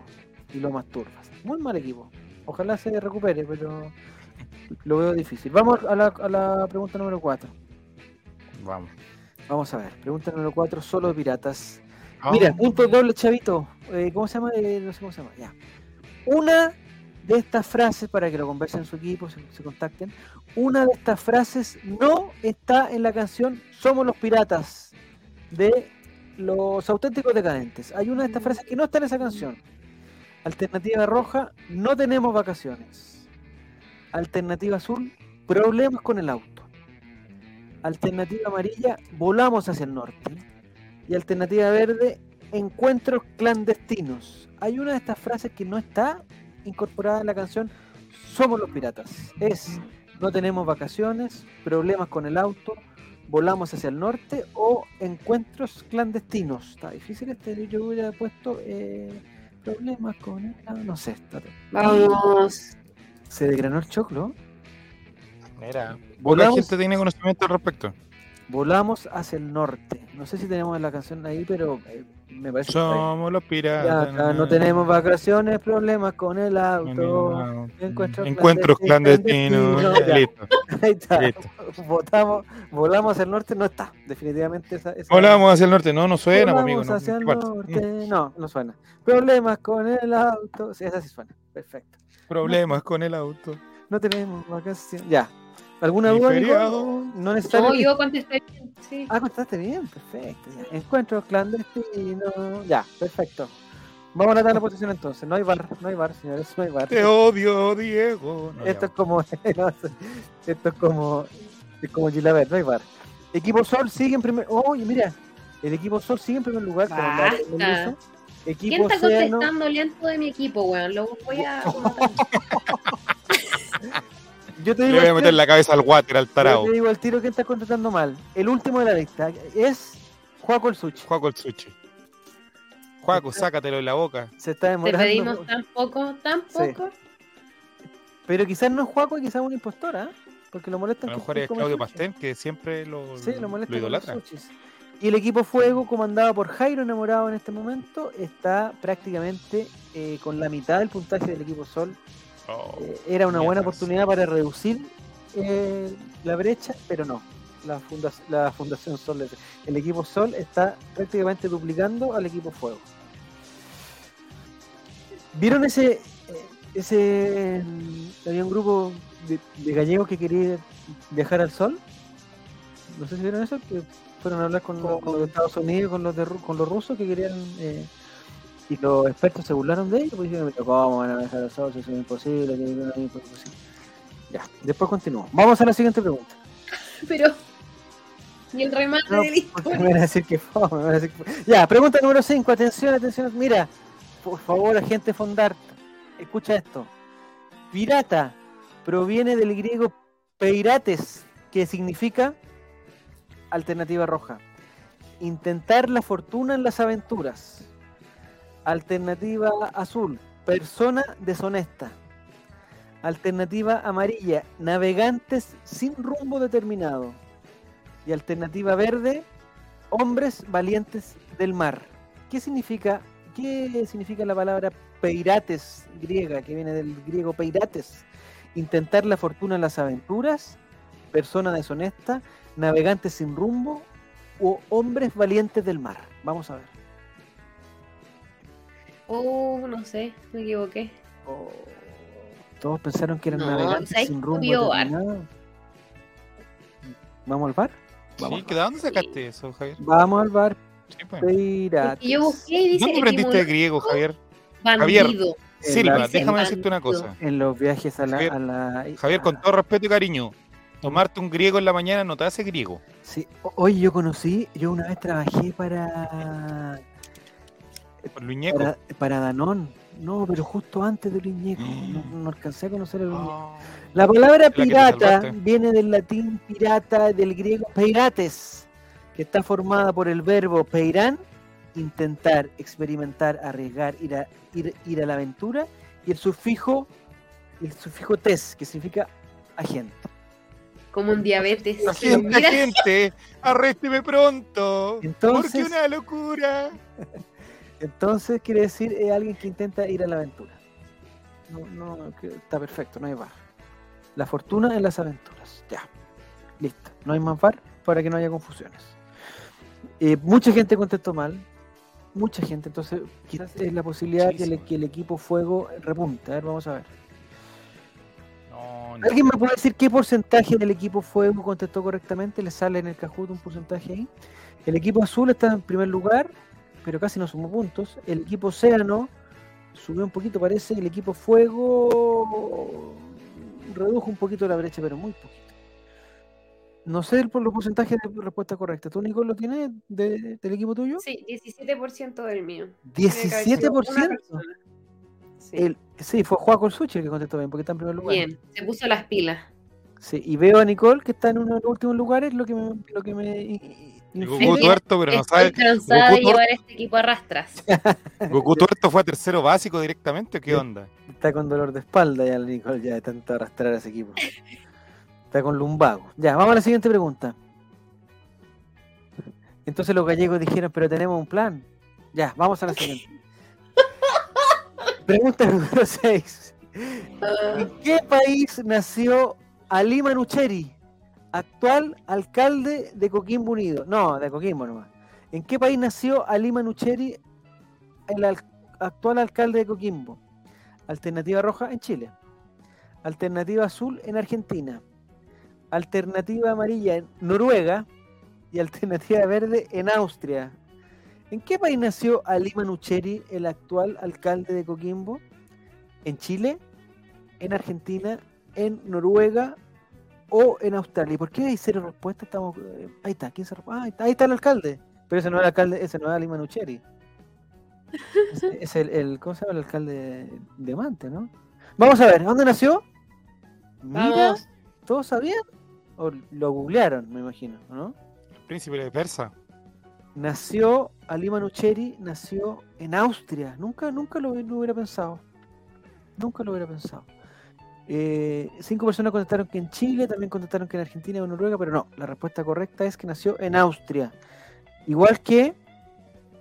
Y Lomas Turbas. Muy mal equipo. Ojalá se recupere, pero lo veo difícil. Vamos a la, a la pregunta número 4. Vamos. Vamos a ver. Pregunta número 4, solo de piratas. Ah, Mira, punto doble, chavito. Eh, ¿Cómo se llama? Eh, no sé cómo se llama. Ya. Una de estas frases, para que lo conversen en su equipo, se, se contacten. Una de estas frases no está en la canción Somos los Piratas de los auténticos decadentes. Hay una de estas frases que no está en esa canción. Alternativa roja, no tenemos vacaciones. Alternativa azul, problemas con el auto. Alternativa amarilla, volamos hacia el norte. Y alternativa verde, encuentros clandestinos. Hay una de estas frases que no está incorporada en la canción Somos los piratas. Es no tenemos vacaciones, problemas con el auto, volamos hacia el norte o encuentros clandestinos. Está difícil este, yo hubiera puesto eh, problemas con el no sé. está- Vamos. Se desgranó el choclo. Mira, Volamos, gente tiene conocimiento al respecto. volamos hacia el norte. No sé si tenemos la canción ahí, pero eh, me parece. Somos los Ya, piratas. acá no tenemos vacaciones, problemas con el auto. Encuentros Encuentros clandestinos. Listo. Ahí está. Listo. Votamos, volamos hacia el norte, no está. Definitivamente esa. esa Volamos hacia el norte. No, no suena, pues, amigo. Volamos No, hacia el norte. No, no suena. Problemas con el auto. Sí, esa sí suena. Perfecto. Problemas con el auto. No tenemos vacaciones. Ya. ¿Alguna duda, feriado. No necesario. No, yo contesté bien, sí. Ah, contaste bien, perfecto. ya. Encuentro clandestino. Ya, perfecto. Vamos a tratar la posición entonces. No hay bar, no hay bar, señores, no hay bar. Te odio, Diego. No, Esto es como. esto es como. Es como Gilaber, no hay bar. Equipo Sol sigue en primer. Oye, mira. El equipo Sol sigue en primer lugar. Basta. Melissa. ¿Quién Equipo está contestando lento de mi equipo, weón? Lo voy a. Yo te Le digo, voy a meter tiro- la cabeza al water, al yo tarao. te digo al tiro que está contestando mal. El último de la lista es Juaco el Suchi. Juaco el sushi. Juaco, sácatelo de la boca. Se está Te demorando. pedimos tan poco, tan Sí. poco. Pero quizás no es Juaco y quizás una impostora, ¿eh? porque lo A molestan. lo mejor es Claudio. Pastén, que siempre lo, Sí, lo lo molestan con los idolatra. Y el equipo Fuego, comandado por Jairo Enamorado en este momento, está prácticamente eh, con la mitad del puntaje del equipo Sol. Oh, Eh, era una buena oportunidad para reducir eh, la brecha, pero no. La, funda- la Fundación Sol, el equipo Sol está prácticamente duplicando al equipo Fuego. ¿Vieron ese, eh, ese mm, había un grupo de, de gallegos que quería viajar al Sol? No sé si vieron eso, que fueron a hablar con, los- con los de Estados Unidos, con los de con los rusos que querían eh, y los expertos se burlaron de ellos, pues dijeron, "Pero ¿cómo van a viajar al Sol? Si Eso es imposible, es imposible". Ya, después continúo. Vamos a la siguiente pregunta. Pero. Y el remate No, de historia. me van a decir que fome, a decir que. Ya, pregunta número 5. Atención, atención. Mira, por favor, agente Fondart, escucha esto. Pirata proviene del griego peirates, que significa alternativa roja. Intentar la fortuna en las aventuras. Alternativa azul, persona deshonesta. Alternativa amarilla, navegantes sin rumbo determinado. Y alternativa verde, hombres valientes del mar. ¿Qué significa, qué significa la palabra peirates griega, que viene del griego peirates? Intentar la fortuna en las aventuras, persona deshonesta, navegantes sin rumbo o hombres valientes del mar. Vamos a ver. Oh, no sé, me equivoqué. Oh, todos pensaron que eran No, navegantes ¿sabes sin rumbo. ¿Vamos al bar? Vamos, Sí, ¿que ¿de dónde sacaste eso, Javier? Vamos al bar Sí, pues. Yo busqué y dice ¿Dónde aprendiste griego, Javier? Javier. Silva, déjame Bandido. decirte una cosa. En los viajes a la... Javier, a la- Javier, con todo respeto y cariño, tomarte un griego en la mañana no te hace griego. Sí. Oye, yo conocí, yo una vez trabajé para Por Luñeco. para, para Danón. No, pero justo antes del Iñeco. No, no alcancé a conocer el Iñeco. Oh. La palabra pirata salvaste. viene del latín pirata, del griego peirates, que está formada por el verbo peirán, intentar, experimentar, arriesgar, ir a, ir, ir a la aventura, y el sufijo, el sufijo tes, que significa agente. Como un diabetes. La gente, Mira, gente, arrésteme pronto. Entonces- porque una locura. Entonces quiere decir es alguien que intenta ir a la aventura. No, no, está perfecto, no hay bar. La fortuna en las aventuras. Ya. Listo. No hay más bar para que no haya confusiones. Eh, mucha gente contestó mal. Mucha gente. Entonces, quizás es la posibilidad que, el, Muchísima. que el equipo fuego repunte. A ver, vamos a ver. No, no. ¿Alguien me puede decir qué porcentaje del equipo fuego contestó correctamente? ¿Le sale en el Kahoot un porcentaje ahí? El equipo azul está en primer lugar, pero casi no sumó puntos. El equipo océano subió un poquito, parece. El equipo fuego redujo un poquito la brecha, pero muy poquito. No sé por los porcentajes de respuesta correcta. ¿Tú, Nicole, lo tienes de- del equipo tuyo? Sí, 17% del mío. Tiene que haber sido una 17%. persona. Sí. El, sí, fue el Suchi el que contestó bien, porque está en primer lugar. Bien, se puso las pilas. Sí, y veo a Nicole que está en uno de los últimos lugares, lo que me, lo que me Goku tuerto, pero no Estoy sabe. cansada Goku de llevar este equipo a rastras. Goku tuerto fue a tercero básico directamente. ¿Qué onda? está con dolor de espalda ya el Nicole, ya de tanto arrastrar a ese equipo. Está con lumbago. Ya, vamos a la siguiente pregunta. Entonces los gallegos dijeron, pero tenemos un plan. Ya, vamos a la siguiente. Pregunta número 6. ¿En qué país nació Ali Manucheri, actual alcalde de Coquimbo Unido? No, de Coquimbo nomás. ¿En qué país nació Ali Manucheri, el al- actual alcalde de Coquimbo? Alternativa roja en Chile. Alternativa azul en Argentina. Alternativa amarilla en Noruega. Y alternativa verde en Austria. ¿En qué país nació Ali Manucheri, el actual alcalde de Coquimbo? ¿En Chile? ¿En Argentina? ¿En Noruega? ¿O en Australia? ¿Y por qué hay cero respuestas? Estamos, eh, ahí está, ¿quién se ah, ahí, está, ahí está el alcalde. Pero ese no es el alcalde, ese no es Ali Manucheri. Ese es el, el- ¿cómo se llama el alcalde de Mante, no? Vamos a ver, ¿dónde nació? Mira, Vamos. ¿todos sabían? O lo googlearon, me imagino, ¿no? Príncipe de Persa. Nació, Ali Manucheri nació en Austria. Nunca, nunca lo, lo hubiera pensado. Nunca lo hubiera pensado. Eh, cinco personas contestaron que en Chile, también contestaron que en Argentina o en Noruega, pero no, la respuesta correcta es que nació en Austria. Igual que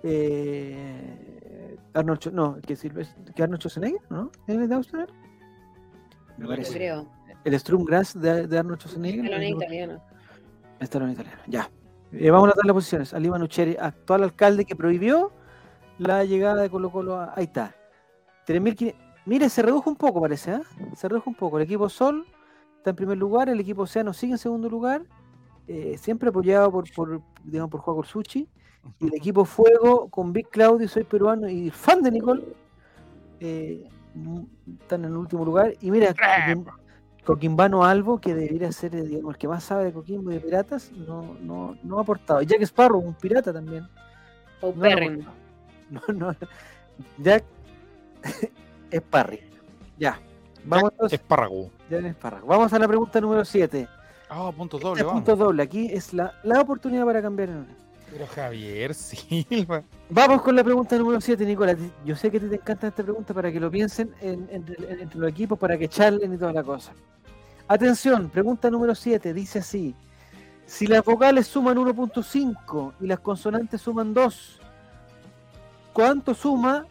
eh, Arnold, no, que, que Arnold Schwarzenegger, ¿no? ¿Él es de Austria? Me parece. creo. El Strumgrass de, de Arnold Schwarzenegger. Escalón ¿no? italiano. Estalón italiano, ya. Eh, vamos a dar las posiciones. Ali Manucheri, actual alcalde que prohibió la llegada de Colo Colo. a- Ahí está. 3.500. Mire, se redujo un poco, parece, ¿ah? Se redujo un poco. El equipo Sol está en primer lugar, el equipo Océano sigue en segundo lugar, eh, siempre apoyado por, por, digamos, por Juan Suchi. Y el equipo Fuego con Big Claudio, soy peruano y fan de Nicole, eh, mm, están en el último lugar. Y mira, Coquim- Coquimbano Albo, que debería ser eh, digamos, el que más sabe de Coquimbo y de piratas, no, no, no ha aportado. Y Jack Sparrow, un pirata también. No, no. Jack Sparry. Ya. Vamos entonces. Espárrago. Jack Sparrow. Vamos a la pregunta número 7. Ah, punto Este doble, es vamos. punto doble. Aquí es la, la oportunidad para cambiar el. Pero Javier Silva. Vamos con la pregunta número 7, Nicolás. Yo sé que te encanta esta pregunta para que lo piensen en- en- entre los equipos, para que charlen y toda la cosa. Atención, pregunta número 7, dice así. Si las vocales suman 1.5 y las consonantes suman 2, ¿cuánto suma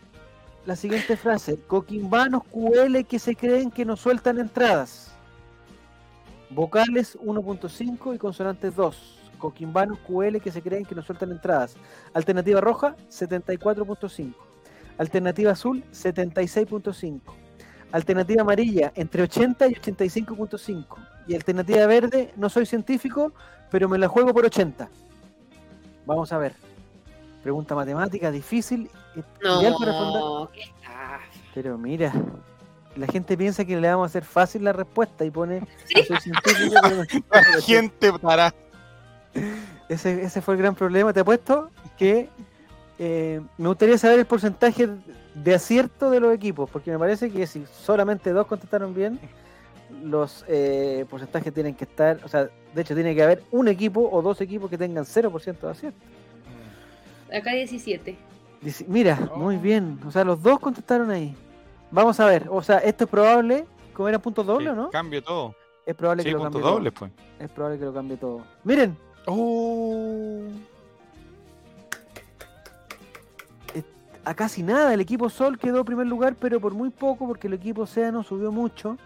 la siguiente frase? Coquimbanos QL que se creen que nos sueltan entradas. Vocales 1.5 y consonantes 2. Coquimbanos QL que se creen que nos sueltan entradas. Alternativa roja, 74.5. Alternativa azul, 76.5. Alternativa amarilla, entre 80 y 85.5. Y alternativa verde, no soy científico, pero me la juego por 80. Vamos a ver. Pregunta matemática, difícil. eh, ideal para responder. No, qué. Pero mira, la gente piensa que le vamos a hacer fácil la respuesta y pone Sí. "No soy científico, pero me- La gente para. Ese, ese fue el gran problema. Te apuesto que eh, me gustaría saber el porcentaje de acierto de los equipos, porque me parece que si solamente dos contestaron bien, los eh, porcentajes tienen que estar, o sea, de hecho tiene que haber un equipo o dos equipos que tengan 0% de acierto. Acá 17. Dice, mira, muy Oh. bien, o sea, los dos contestaron ahí. Vamos a ver, o sea, esto es probable, como era punto doble, ¿o ¿no? Cambio todo. Es probable Sí, que lo cambie doble, todo. pues. Es probable que lo cambie todo. Miren, Oh. a casi nada. El equipo Sol quedó en primer lugar, pero por muy poco, porque el equipo Océano subió mucho.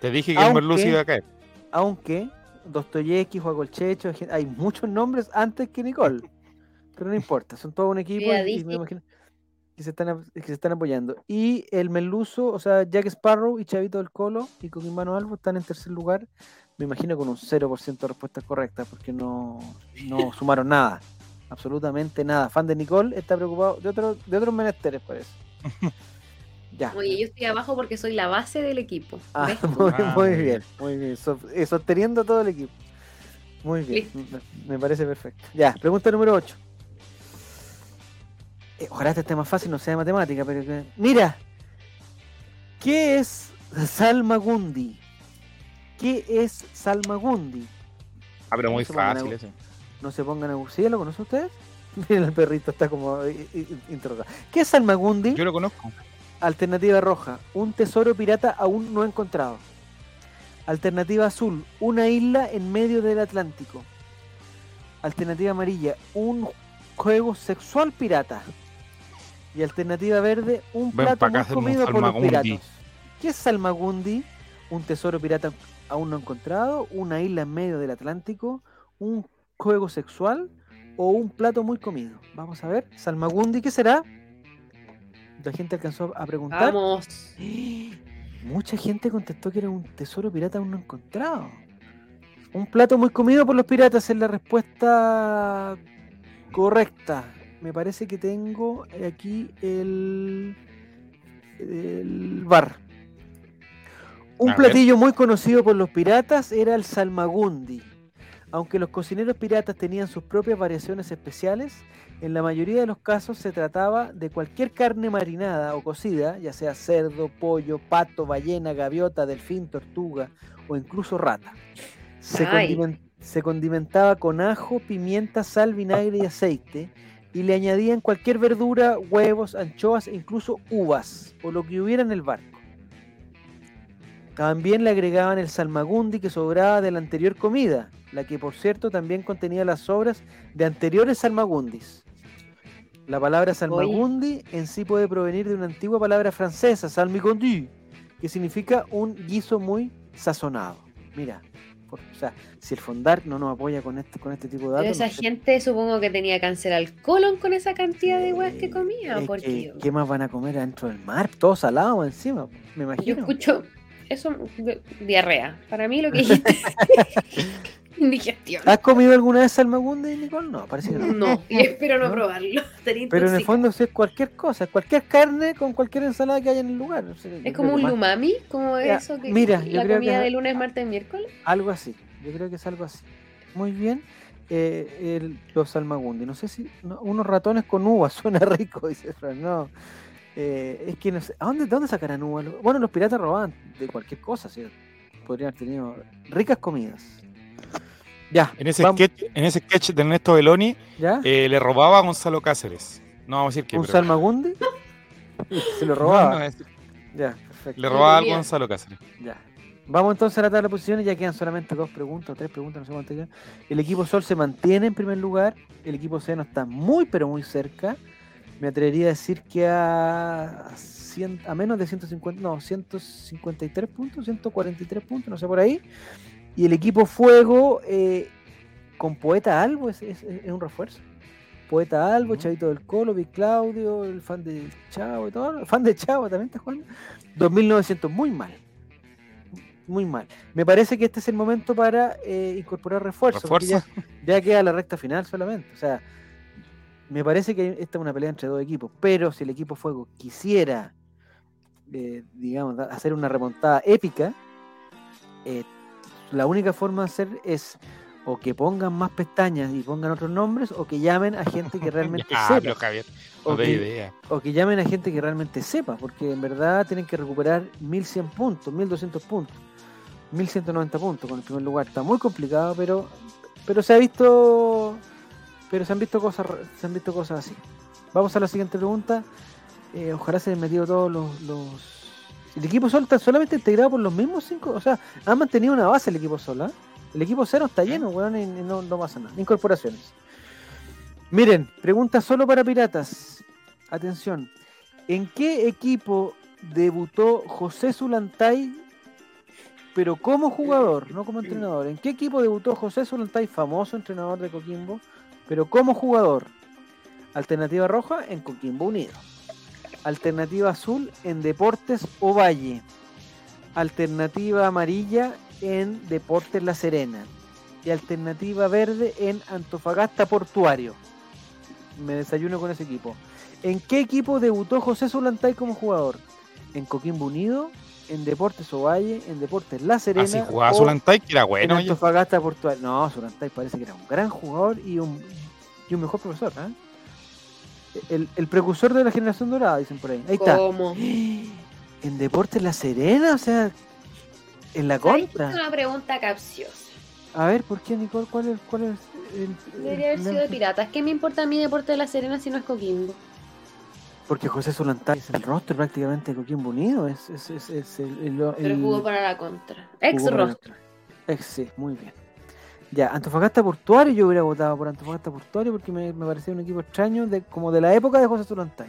Te dije que Aunque- el Merlucio iba a caer. Aunque Dostoyevsky, Juan Colchecho, hay muchos nombres antes que Nicole. Pero no importa, son todo un equipo y- me imagino que se, están, que se están apoyando. Y el Meluso, o sea, Jack Sparrow y Chavito del Colo y Coquimbano Albo están en tercer lugar, me imagino con un 0% de respuestas correctas, porque no, no sumaron nada. Absolutamente nada. Fan de Nicole está preocupado de, otro, de otros menesteres, parece. ya. Oye, yo estoy abajo porque soy la base del equipo. Ah, muy, Ah, muy bien, bien. muy bien. So- eh, sosteniendo todo el equipo. Muy bien, me, me parece perfecto. Ya, pregunta número 8. Ojalá este esté más fácil, no sea de matemática, pero que- Mira, ¿qué es Salmagundi? ¿Qué es Salmagundi? Ah, pero muy fácil ese. No se pongan a ¿Sí lo conocen ustedes? Miren, el perrito está como eh, eh, interrogado. ¿Qué es Salmagundi? Yo lo conozco. Alternativa roja, un tesoro pirata aún no encontrado. Alternativa azul, una isla en medio del Atlántico. Alternativa amarilla, un juego sexual pirata. Y alternativa verde, un Ven plato muy comido por los Salmagundi. piratas. ¿Qué es Salmagundi? Un tesoro pirata aún no encontrado, una isla en medio del Atlántico, un juego sexual o un plato muy comido. Vamos a ver, Salmagundi, ¿qué será? La gente alcanzó a preguntar. Vamos. Mucha gente contestó que era un tesoro pirata aún no encontrado. Un plato muy comido por los piratas es la respuesta correcta. Me parece que tengo aquí el, el bar. Un A ver. platillo muy conocido por los piratas era el salmagundi. Aunque los cocineros piratas tenían sus propias variaciones especiales, en la mayoría de los casos se trataba de cualquier carne marinada o cocida, ya sea cerdo, pollo, pato, ballena, gaviota, delfín, tortuga o incluso rata. Se, Ay. condimen- se condimentaba con ajo, pimienta, sal, vinagre y aceite y le añadían cualquier verdura, huevos, anchoas e incluso uvas o lo que hubiera en el barco. También le agregaban el salmagundi que sobraba de la anterior comida, la que por cierto también contenía las sobras de anteriores salmagundis. La palabra salmagundi en sí puede provenir de una antigua palabra francesa, salmigondi, que significa un guiso muy sazonado. Mira, por- o sea, si el fondar no nos apoya con este, con este tipo de Pero datos, esa no sé gente supongo que tenía cáncer al colon con esa cantidad de weas que comía. Porque que, ¿Qué más van a comer adentro del mar? Todo salado encima, me yo imagino. escucho eso, diarrea. Para mí lo que dijiste indigestión. ¿Has comido alguna vez salmagundi, Nicole? No, parece que no. No, y espero no, ¿No? probarlo. Estaría Pero en el fondo es cualquier cosa, cualquier carne con cualquier ensalada que haya en el lugar. o sea, yo Es como que un más- lumami, como Ya, eso que mira, la que comida es- de lunes, martes, miércoles. Algo así, yo creo que es algo así. Muy bien. eh, el- los salmagundi, no sé si no, unos ratones con uvas, suena rico, dice Fran. No, eh, es que no sé, ¿a dónde, ¿de dónde sacarán uvas? Bueno, los piratas robaban de cualquier cosa, ¿sí? podrían haber tenido ricas comidas. Ya, En ese, vamos- sketch, en ese sketch de Ernesto Beloni ¿ya? eh, le robaba a Gonzalo Cáceres. No vamos a decir que. ¿Un salmagundi? Se lo robaba. Ya, perfecto. le robaba a. Gonzalo Cáceres. Ya. Vamos entonces a la tabla de posiciones, ya quedan solamente dos preguntas o tres preguntas, no sé cuántas quedan. El equipo Sol se mantiene en primer lugar, el equipo Seno está muy pero muy cerca. Me atrevería a decir que a, 100 a menos de 150, no, 153 puntos, 143 puntos, no sé por ahí. Y el equipo Fuego eh, con Poeta Albo es, es- es un refuerzo. Poeta Albo. Chavito del Colo, Big Claudio, el fan de Chavo y todo. El fan de Chavo también está jugando. 2900, muy mal. Muy mal. Me parece que este es el momento para eh, incorporar refuerzos. ¿Refuerzo? Ya, ya queda la recta final solamente. O sea, me parece que esta es una pelea entre dos equipos. Pero si el equipo Fuego quisiera, eh, digamos, hacer una remontada épica, eh, la única forma de hacer es o que pongan más pestañas y pongan otros nombres o que llamen a gente que realmente Ah, sepa. pero Javier, o no te que- idea. o que llamen a gente que realmente sepa, porque en verdad tienen que recuperar 1100 puntos, 1200 puntos, 1190 puntos con el primer lugar. Está muy complicado, pero pero se ha visto pero se han visto cosas se han visto cosas así. Vamos a la siguiente pregunta. Eh, ojalá se hayan metido todos los, los- el equipo Sol está solamente integrado por los mismos cinco, o sea, han mantenido una base el equipo Sol, ¿ah? El equipo cero está lleno, weón, y, no pasa nada. Incorporaciones. Miren, pregunta solo para piratas. Atención. ¿En qué equipo debutó José Zulantay, pero como jugador, no como entrenador? ¿En qué equipo debutó José Zulantay, famoso entrenador de Coquimbo, pero como jugador? Alternativa roja en Coquimbo Unido. Alternativa azul en Deportes Ovalle. Alternativa amarilla en Deportes La Serena. Y alternativa verde en Antofagasta Portuario. Me desayuno con ese equipo. ¿En qué equipo debutó José Zulantay como jugador? ¿En Coquimbo Unido? ¿En Deportes Ovalle? ¿En Deportes La Serena? Así jugaba o Zulantay, que era en bueno. Antofagasta Portuario. No, Zulantay parece que era un gran jugador y un, y un mejor profesor. ¿eh? El, el precursor de la generación dorada, dicen por ahí. Ahí está. ¿Cómo? En Deportes La Serena, o sea, en la contra. Es una pregunta capciosa. A ver, ¿por qué, Nicole? ¿Cuál es, cuál es el, Debería haber sido de piratas. ¿Qué me importa a mí Deporte de la Serena si no es Coquimbo? Porque José Solantay es el rostro prácticamente de Coquimbo Unido. Es, es, es, es el, el- Pero jugó para la contra. Ex rostro. Ex, sí, muy bien. Ya, Antofagasta Portuario, yo hubiera votado por Antofagasta Portuario porque me, me parecía un equipo extraño, de, como de la época de José Solantay.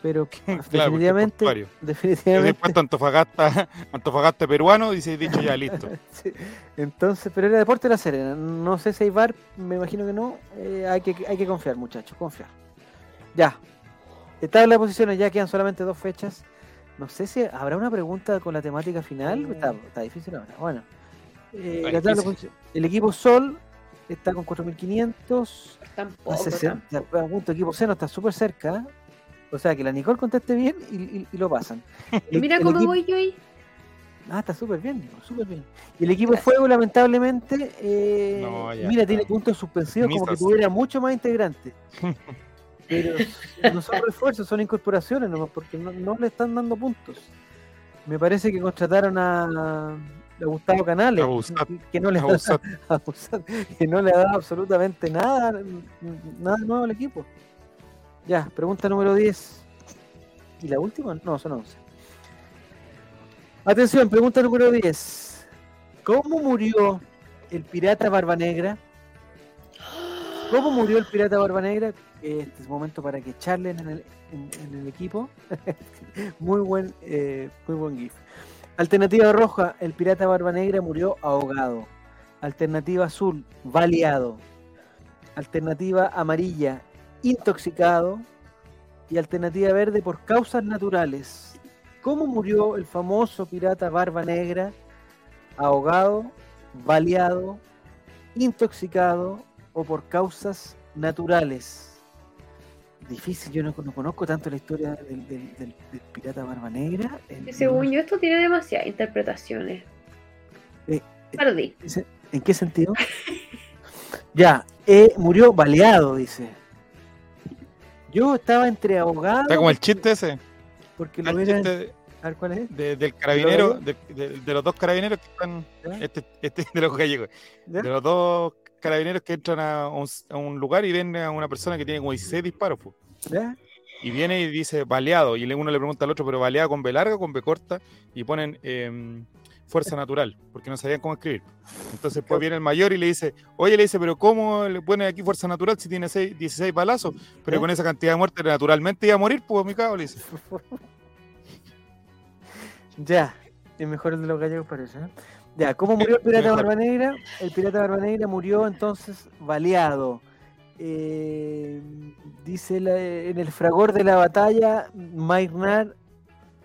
Pero porque definitivamente, Portuario. Y definitivamente después Antofagasta, Antofagasta peruano, dice dicho ya, listo. Sí, Entonces, pero era Deporte de la Serena. No sé si hay VAR, me imagino que no. Eh, hay, que, hay que confiar, muchachos, confiar. Ya. Tabla de posiciones, ya quedan solamente dos fechas. No sé si habrá una pregunta con la temática final. Está, está difícil ahora. Bueno. Eh, el equipo Sol está con 4.500. Tampoco. A 60, tampoco. a punto, equipo Seno está súper cerca. O sea que la Nicole conteste bien y, y- y lo pasan. El- Mira el cómo equipo- voy yo ahí. Ah, está súper bien, Nico, súper bien. Y el equipo Fuego, lamentablemente, eh, No, mira, está. tiene puntos suspensivos como que tuviera mucho más integrantes. Pero no son refuerzos, son incorporaciones nomás, porque no, no le están dando puntos. Me parece que contrataron a, a Gustavo Canales, que, no le A ha Busat. a Busat, que no le ha dado absolutamente nada, nada nuevo al equipo. Ya, pregunta número 10. ¿Y la última? No, son 11. Atención, pregunta número 10. ¿Cómo murió el pirata Barba Negra? ¿Cómo murió el pirata Barba Negra? Este es momento para que charlen en el, en- en el equipo. muy buen, eh, muy buen GIF. Alternativa roja, el pirata Barba Negra murió ahogado. Alternativa azul, baleado. Alternativa amarilla, intoxicado. Y alternativa verde, por causas naturales. ¿Cómo murió el famoso pirata Barba Negra? Ahogado, baleado, intoxicado o por causas naturales. Difícil, yo no, no conozco tanto la historia del, del- del- del pirata Barba Negra. El- Según yo, esto tiene demasiadas interpretaciones. Eh, Perdí. Dice, ¿En qué sentido? ya, eh, murió baleado, dice. Yo estaba entre ahogado Está como el chiste ese. porque lo chiste A ver, ¿cuál es? de- del carabinero, de, de- de los dos carabineros que están. Este, este de los gallegos. ¿Ya? De los dos carabineros que entran a un, a un lugar y ven a una persona que tiene como 16 disparos. po. ¿Ya? Y viene y dice baleado. Y uno le pregunta al otro, pero baleado con B larga o con B corta. Y ponen em, fuerza natural, porque no sabían cómo escribir. Entonces, pues viene el mayor y le dice, oye, le dice, pero ¿cómo le ponen aquí fuerza natural si tiene seis- 16 balazos? Pero ¿Eh? con esa cantidad de muertes naturalmente iba a morir, pues, mi cago, le dice. Ya, es mejor el de los gallegos parece. Ya, ¿cómo murió el pirata. Barba Negra? El pirata Barba Negra murió entonces baleado. Eh, dice la- en el fragor de la batalla, Maignar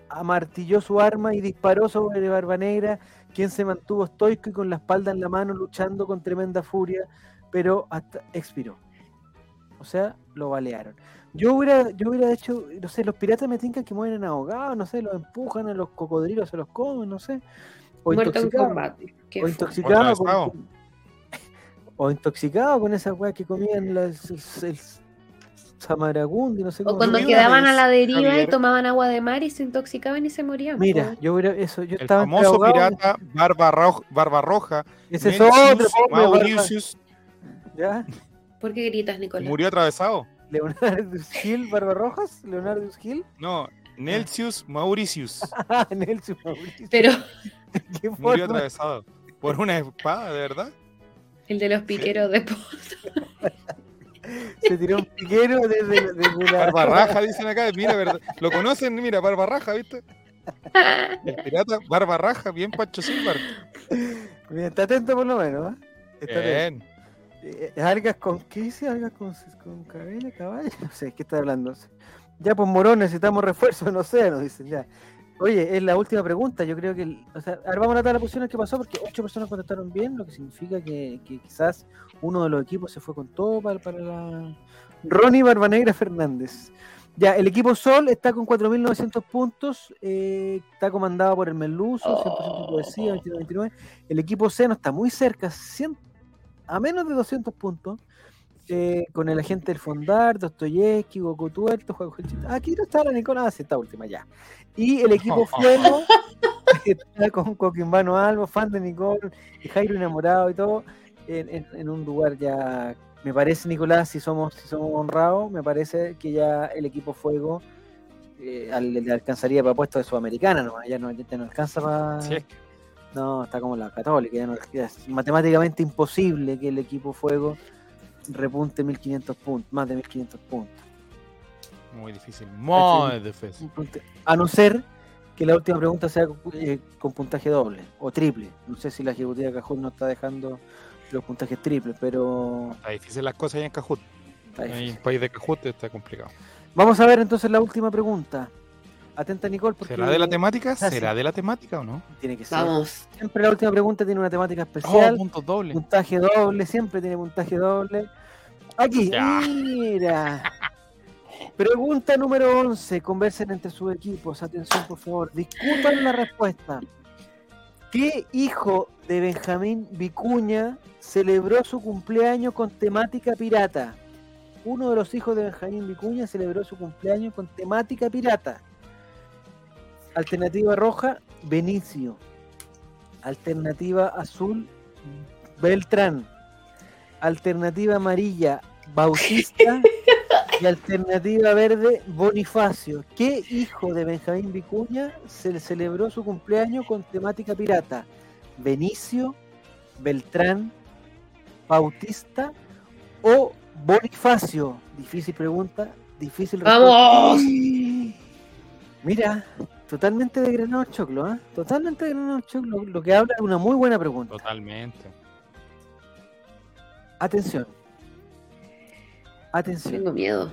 amartilló su arma y disparó sobre Barba Negra, quien se mantuvo estoico y con la espalda en la mano luchando con tremenda furia, pero hasta expiró. O sea, lo balearon. Yo hubiera, yo hubiera hecho, no sé, los piratas me tincan que mueren ahogados, no sé, los empujan a los cocodrilos, se los comen, no sé. O Muerto en intoxicados. combate. Qué O fue. intoxicado con, o intoxicado con esa weá que comían las, el, el samaragundi, no sé O cómo cuando llama. una quedaban a la deriva y tomaban agua de mar y se intoxicaban y se morían. Mira, po. yo hubiera eso, yo El estaba famoso ahogado, pirata Barba, Ro- Barba Roja, Ese es otro, ¿ya? ¿Por qué gritas, Nicolás? murió atravesado. Leonardo Gil, Barba Rojas, Leonardo Gil, No, Nelsius Mauritius ah, Nelson Mauricio. Pero ¿Qué murió forma? atravesado por una espada, de verdad. el de los piqueros de po- Se tiró un piquero desde, desde la. Barbarraja, dicen acá. Mira, verdad. Lo conocen, mira, Barbarraja, ¿viste? El pirata Barbarraja, bien Pancho Silver. Mira, está atento por lo menos, ¿eh? Está atento. Bien. Eh, ¿Algas con qué dice? ¿Algas con, con cabello, caballo? No sé, ¿qué está hablando? Ya, pues Morón, necesitamos refuerzos en océano, dicen ya. Oye, es la última pregunta. Yo creo que. el- o sea, ahora vamos a notar la posición que pasó porque ocho personas contestaron bien, lo que significa que, que quizás uno de los equipos se fue con todo para, para la. Ronnie Barbanegra Fernández. Ya, el equipo Sol está con 4.900 puntos, eh, está comandado por el Meluso, 100% poesía, 29-29. El equipo C no está muy cerca, 100 a menos de 200 puntos, eh, con el agente del Fondar, Dostoyevsky, Goku Tuerto, Juan Ah, aquí no está la Nicolás, ah, sí, esta última ya. Y el equipo Fuego está con Coquimbano Albo, fan de Nicole, y Jairo enamorado y todo, en, en- en un lugar ya. Me parece, Nicolás, si somos, si somos honrados, me parece que ya el equipo Fuego eh, le alcanzaría para puestos de Sudamericana, no, ya no, ya no alcanza para. Sí, No, está como la católica, ya no, ya es matemáticamente imposible que el equipo fuego repunte 1500 puntos, más de 1500 puntos. muy difícil. Muy difícil. A no ser que la última pregunta sea eh, con puntaje doble o triple. No sé si la ejecutiva de Cajón no está dejando los puntajes triples, pero Está difícil las cosas ahí en Cajut. En el país de Cajut está complicado. Vamos a ver entonces la última pregunta. Atenta, Nicole, porque ¿Será de la temática? ¿Será de la temática o no? tiene que ser. Vamos. Siempre la última pregunta tiene una temática Oh, especial. puntos dobles. puntaje doble, siempre tiene puntaje doble. Aquí, Ya. mira. Pregunta número 11. Conversen entre sus equipos. Atención, por favor. Discutan la respuesta. ¿Qué hijo de Benjamín Vicuña celebró su cumpleaños con temática pirata? Uno de los hijos de Benjamín Vicuña celebró su cumpleaños con temática pirata. Alternativa roja, Benicio. Alternativa azul, Beltrán. Alternativa amarilla, Bautista. y alternativa verde, Bonifacio. ¿Qué hijo de Benjamín Vicuña se le celebró su cumpleaños con temática pirata? Benicio, Beltrán, Bautista o Bonifacio. Difícil pregunta, difícil ¡Vamos! Mira, totalmente de Granado Choclo, ¿ah? Totalmente de Granado Choclo, lo que habla de una muy buena pregunta. Totalmente. Atención. Atención. Tengo miedo.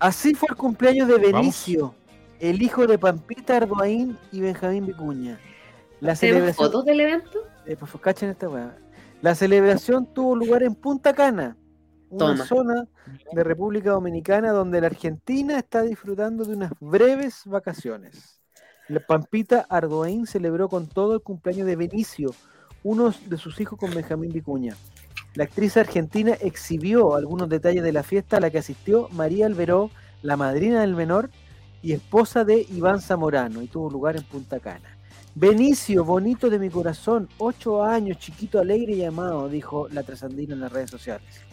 Así fue el cumpleaños de Vamos. Benicio, el hijo de Pampita Ardoaín y Benjamín Vicuña. La ¿Tenemos celebración, fotos del evento? eh, favor, cachen esta weá. La celebración tuvo lugar en Punta Cana, una zona de República Dominicana donde la Argentina está disfrutando de unas breves vacaciones. La Pampita Ardoaín celebró con todo el cumpleaños de Benicio, uno de sus hijos con Benjamín Vicuña. La actriz argentina exhibió algunos detalles de la fiesta a la que asistió María Alberó, la madrina del menor y esposa de Iván Zamorano, y tuvo lugar en Punta Cana. Benicio, bonito de mi corazón, ocho años, chiquito alegre y amado, dijo la trasandina en las redes sociales.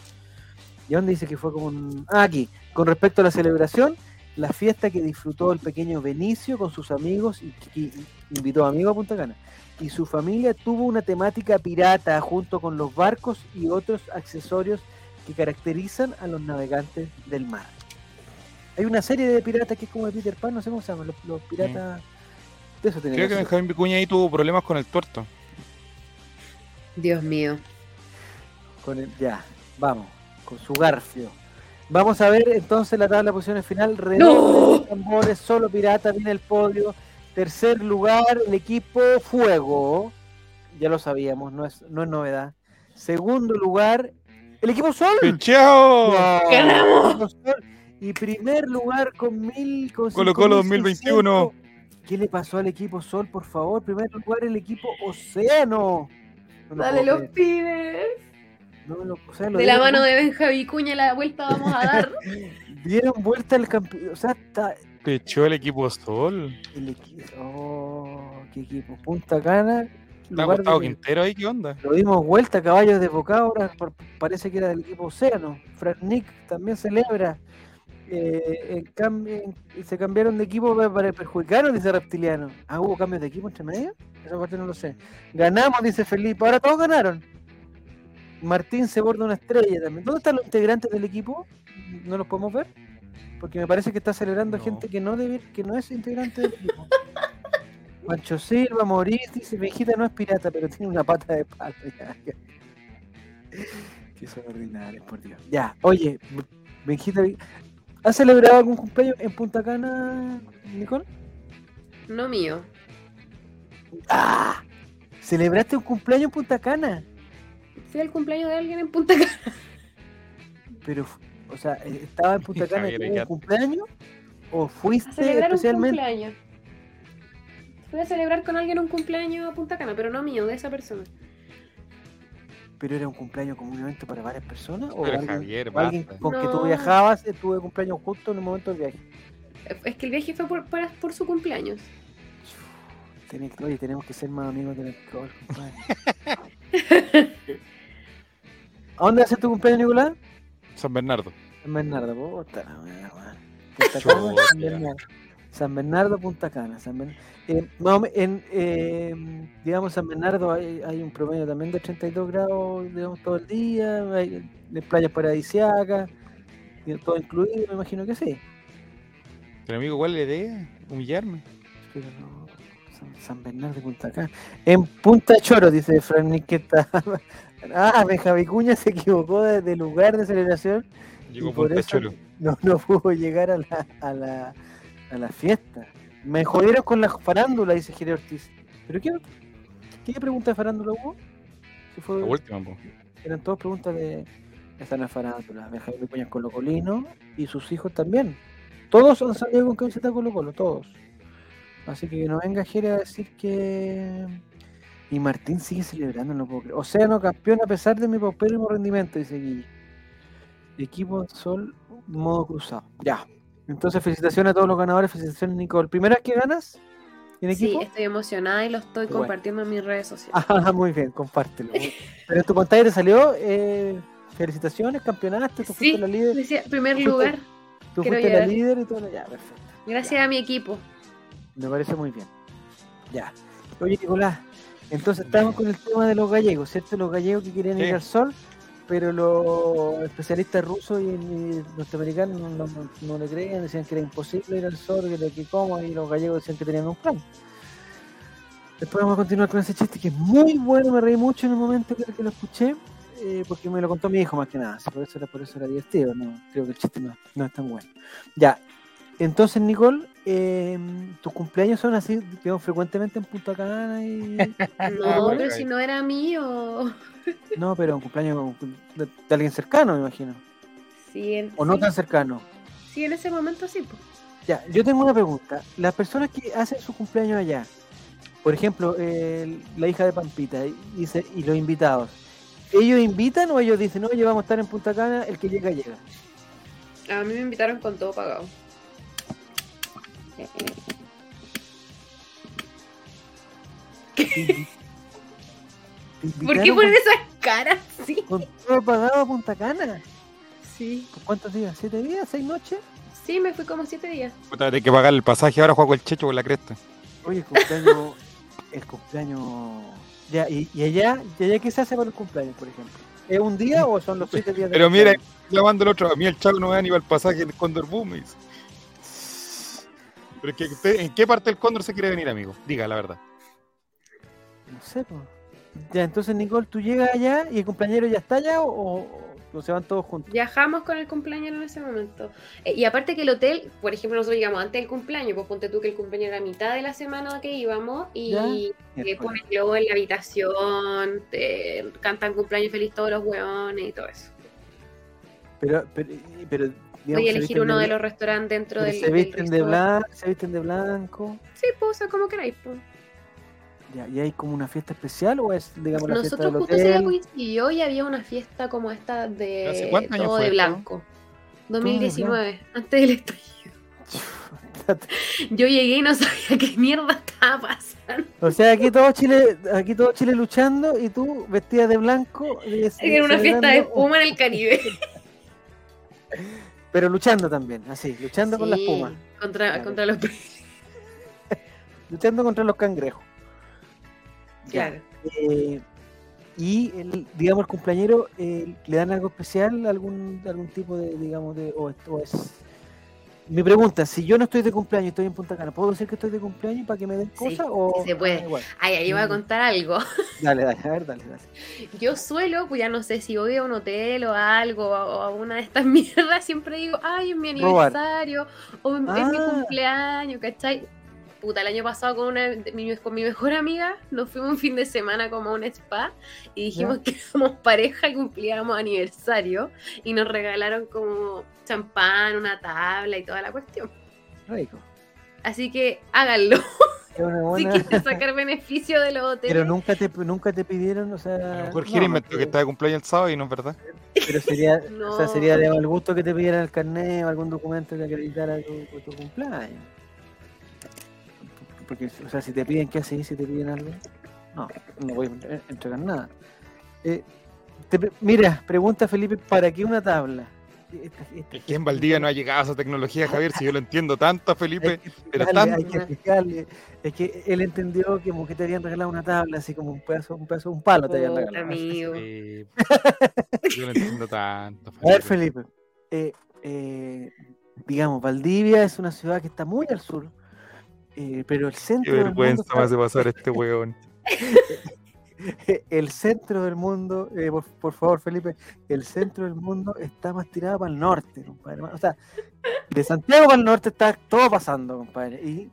¿Y dónde dice que fue como un... Ah, aquí. Con respecto a la celebración, la fiesta que disfrutó el pequeño Benicio con sus amigos y, y- y invitó amigos a Punta Cana. Y su familia tuvo una temática pirata junto con los barcos y otros accesorios que caracterizan a los navegantes del mar. Hay una serie de piratas que es como de Peter Pan, no sé cómo se llaman, los, los piratas... De eso tenía Creo que que. Benjamín Vicuña ahí tuvo problemas con el tuerto. Dios mío. Con el- ya, vamos, con su garfio. Vamos a ver entonces la tabla de posiciones final. Redoble tambores, solo pirata, viene el podio. Tercer lugar, el equipo Fuego. Ya lo sabíamos, no es, no es novedad. Segundo lugar, el equipo Sol. ¡Chao! ¡Ganamos! Y primer lugar con mil. Con Colo Colo 5.600. 2021. ¿Qué le pasó al equipo Sol, por favor? Primer lugar, el equipo Océano. No Dale los pibes. No me lo- o sea, lo De la mano de Benja Vicuña la vuelta vamos a dar. Dieron vuelta al campeón. O sea, está Te echó el equipo Sol. el equipo. Oh, qué equipo. Punta Cana. Está Gustavo de- Quintero ahí, ¿qué onda? Lo dimos vuelta, caballos de boca ahora. Parece que era del equipo Océano. Frank Nick también celebra. Eh, en cambio, en- se cambiaron de equipo para, para perjudicarnos, dice Reptiliano. Ah, hubo cambios de equipo entre medio. Esa parte no lo sé. Ganamos, dice Felipe. Ahora todos ganaron. Martín se borda una estrella también. ¿Dónde están los integrantes del equipo? ¿No los podemos ver? Porque me parece que está celebrando No. gente que no debe, que no es integrante del equipo. Pancho Silva, Moris, dice, viejita no es pirata, pero tiene una pata de palo. Que son ordinarios, por Dios. Ya, oye, Benjita, ¿has celebrado algún cumpleaños en Punta Cana, Nicole? No mío. ¡Ah! ¿Celebraste un cumpleaños en Punta Cana? Fui al cumpleaños de alguien en Punta Cana. Pero, o sea, eh, ¿estaba en Punta Cana tuvo un cumpleaños? ¿O A fuiste celebrar un especialmente? cumpleaños. Fui a celebrar con alguien un cumpleaños a Punta Cana, pero no mío, de esa persona. ¿Pero era un cumpleaños como un evento para varias personas? ¿O Pero alguien, Javier, o alguien con que tú No. viajabas, eh, tuve cumpleaños justo en el momento del viaje? Es que el viaje fue por, para- por su cumpleaños. Oye, tenemos que ser más amigos del alcohol, compadre. ¿A dónde haces tu cumpleaños, Nicolás? San Bernardo. En Bernardo, puta la. Punta Cana. San Bernardo. San Bernardo, Punta Cana. San Bern- eh, en, eh, digamos, San Bernardo hay, hay un promedio también de 32 grados, digamos, todo el día. Hay de playas paradisíacas, todo incluido, me imagino que sí. Pero amigo, ¿cuál es la idea? Humillarme. Pero no, San, San Bernardo de Punta Cana. En Punta Choro, dice Fran Niqueta. Ah, Benja Vicuña se equivocó de, de lugar de celebración Llegó Y por eso- no, no pudo llegar a la, a la, A la fiesta. Me jodieron con la farándula, dice Jere Ortiz. ¿Pero qué, qué pregunta de farándula hubo? ¿Qué fue? La última, po. Eran todas preguntas de. Esta no es farándula. De Jaime Peña Colo Colino y sus hijos también. Todos han salido con camiseta Colo Colo, todos. Así que no venga Jere a decir que. Y Martín sigue celebrando, no puedo creer. Océano campeón a pesar de mi paupérrimo rendimiento, dice Guille. Equipo Sol, modo cruzado. Ya. Entonces, felicitaciones a todos los ganadores. Felicitaciones, Nicole. ¿Primera vez que ganas? ¿En Sí, equipo? estoy emocionada y lo estoy Bueno. compartiendo en mis redes sociales. Ah, muy bien, compártelo. Pero en tu pantalla te salió. eh, felicitaciones, campeonaste, tú Sí, fuiste la líder. decía, primer lugar, Tú fuiste la llegar. líder y todo. Ya, perfecto. gracias a mi equipo. Me parece muy bien. Ya. Oye, Nicolás, entonces estamos con el tema de los gallegos, ¿cierto? Los gallegos que querían ir al sol, pero los especialistas rusos y, y norteamericanos no, no- no- no le creían, decían que era imposible ir al sol, que, que cómo, y los gallegos decían que tenían un plan. Después vamos a continuar con ese chiste que es muy bueno, me reí mucho en el momento que, que lo escuché, eh, porque me lo contó mi hijo más que nada, por eso era, por eso era divertido, no, creo que el chiste no, no es tan bueno. Ya, entonces Nicole, eh, tus cumpleaños son así, digamos, frecuentemente en Punta Cana y... No, bueno, pero si no era mío. No, pero un cumpleaños de, de alguien cercano, me imagino. Sí, en, O no sí, tan cercano. sí, en ese momento sí. pues. Ya, yo tengo una pregunta. Las personas que hacen su cumpleaños allá, por ejemplo, eh, la hija de Pampita y, y se- y los invitados, ¿ellos invitan o ellos dicen, oye, vamos a estar en Punta Cana, el que llega, llega? A mí me invitaron con todo pagado. ¿Te ¿Por qué ponen esas caras? Sí. con, todo pagado a Punta Cana? Sí. ¿Por cuántos días? ¿Siete días? ¿Seis noches? Sí, me fui como siete días. Puta, hay que pagar el pasaje ahora juego el checho con la cresta. Oye, el cumpleaños. el cumpleaños. Ya, y, y allá, y allá qué se hace para el cumpleaños, por ejemplo? ¿Es un día o son los siete días de Pero mira, llamando el otro, a mí el chavo no me da ni para el pasaje en Condor Boom. Me dice. Pero es que usted, ¿en qué parte del Condor se quiere venir, amigo? Diga la verdad. No sé, pues. Ya, entonces, Nicole, ¿tú llegas allá y el cumpleañero ya está allá o, o- o se van todos juntos? Viajamos con el cumpleaños en ese momento. Eh, y aparte que el hotel, por ejemplo, nosotros llegamos antes del cumpleaños, pues ponte tú que el cumpleaños era a mitad de la semana que íbamos y eh, ponen globo en la habitación, te cantan cumpleaños feliz todos los hueones y todo eso. Pero, pero, pero Voy a se elegir uno de los restaurantes dentro del. se del visten de blanco, se visten de blanco. Sí, pues, o sea, como queráis. Pues. Ya, ¿Y hay como una fiesta especial o es, digamos, la fiesta Nosotros del justo ese día coincidió y había una fiesta como esta ¿Hace de cuántos todo fue de esto? blanco. de 2019, antes del estallido. Yo llegué y no sabía qué mierda estaba pasando. O sea, aquí todo Chile, aquí todo Chile luchando y tú vestida de blanco. y- Era una fiesta de espuma en el Caribe. Pero luchando también, así, luchando con la Sí, espuma, Contra, Claro. contra los. luchando contra los cangrejos. Ya. Claro. Eh, y el, digamos el cumpleañero eh, le dan algo especial algún algún tipo de digamos de o, o es mi pregunta si yo no estoy de cumpleaños estoy en Punta Cana puedo decir que estoy de cumpleaños para que me den Sí, cosas o sí se puede. Ay, ahí voy a Mm. contar algo. dale dale a ver dale dale Yo suelo, pues ya no sé si voy a un hotel o a algo, o a una de estas mierdas, siempre digo, ay, es mi Robar. aniversario, o es mi Ah. cumpleaños, ¿cachai? Puta, el año pasado con, una, mi, con mi mejor amiga nos fuimos un fin de semana como a un spa y dijimos que éramos pareja y cumplíamos aniversario y nos regalaron como champán, una tabla y toda la cuestión. rico Así que háganlo una si buena- quieren sacar beneficio de los hoteles. pero nunca te nunca te pidieron o sea A lo mejor no, inventó que está de cumpleaños el sábado y no es verdad. pero sería o sea No. sería de mal gusto que te pidieran el carnet o algún documento que acreditara tu, tu cumpleaños porque o sea si te piden qué haces si te piden algo no no voy a entre- entregar nada Eh, te mira pregunta Felipe para qué una tabla Es que en Valdivia no ha llegado esa tecnología, Javier, si yo lo entiendo tanto, Felipe. que pero tanto. hay que explicarle. Es que él entendió que como que te habían regalado una tabla, así como un pedazo, un pedazo, un palo te habían regalado. amigo. Yo no entiendo tanto. A ver, Felipe. eh, eh, digamos, Valdivia es una ciudad que está muy al sur, eh, pero el Qué centro del mundo vergüenza está- me hace pasar este weón. el centro del mundo, eh, por, por favor, Felipe, el centro del mundo está más tirado para el norte, compadre. O sea, de Santiago para el norte está todo pasando, compadre. Y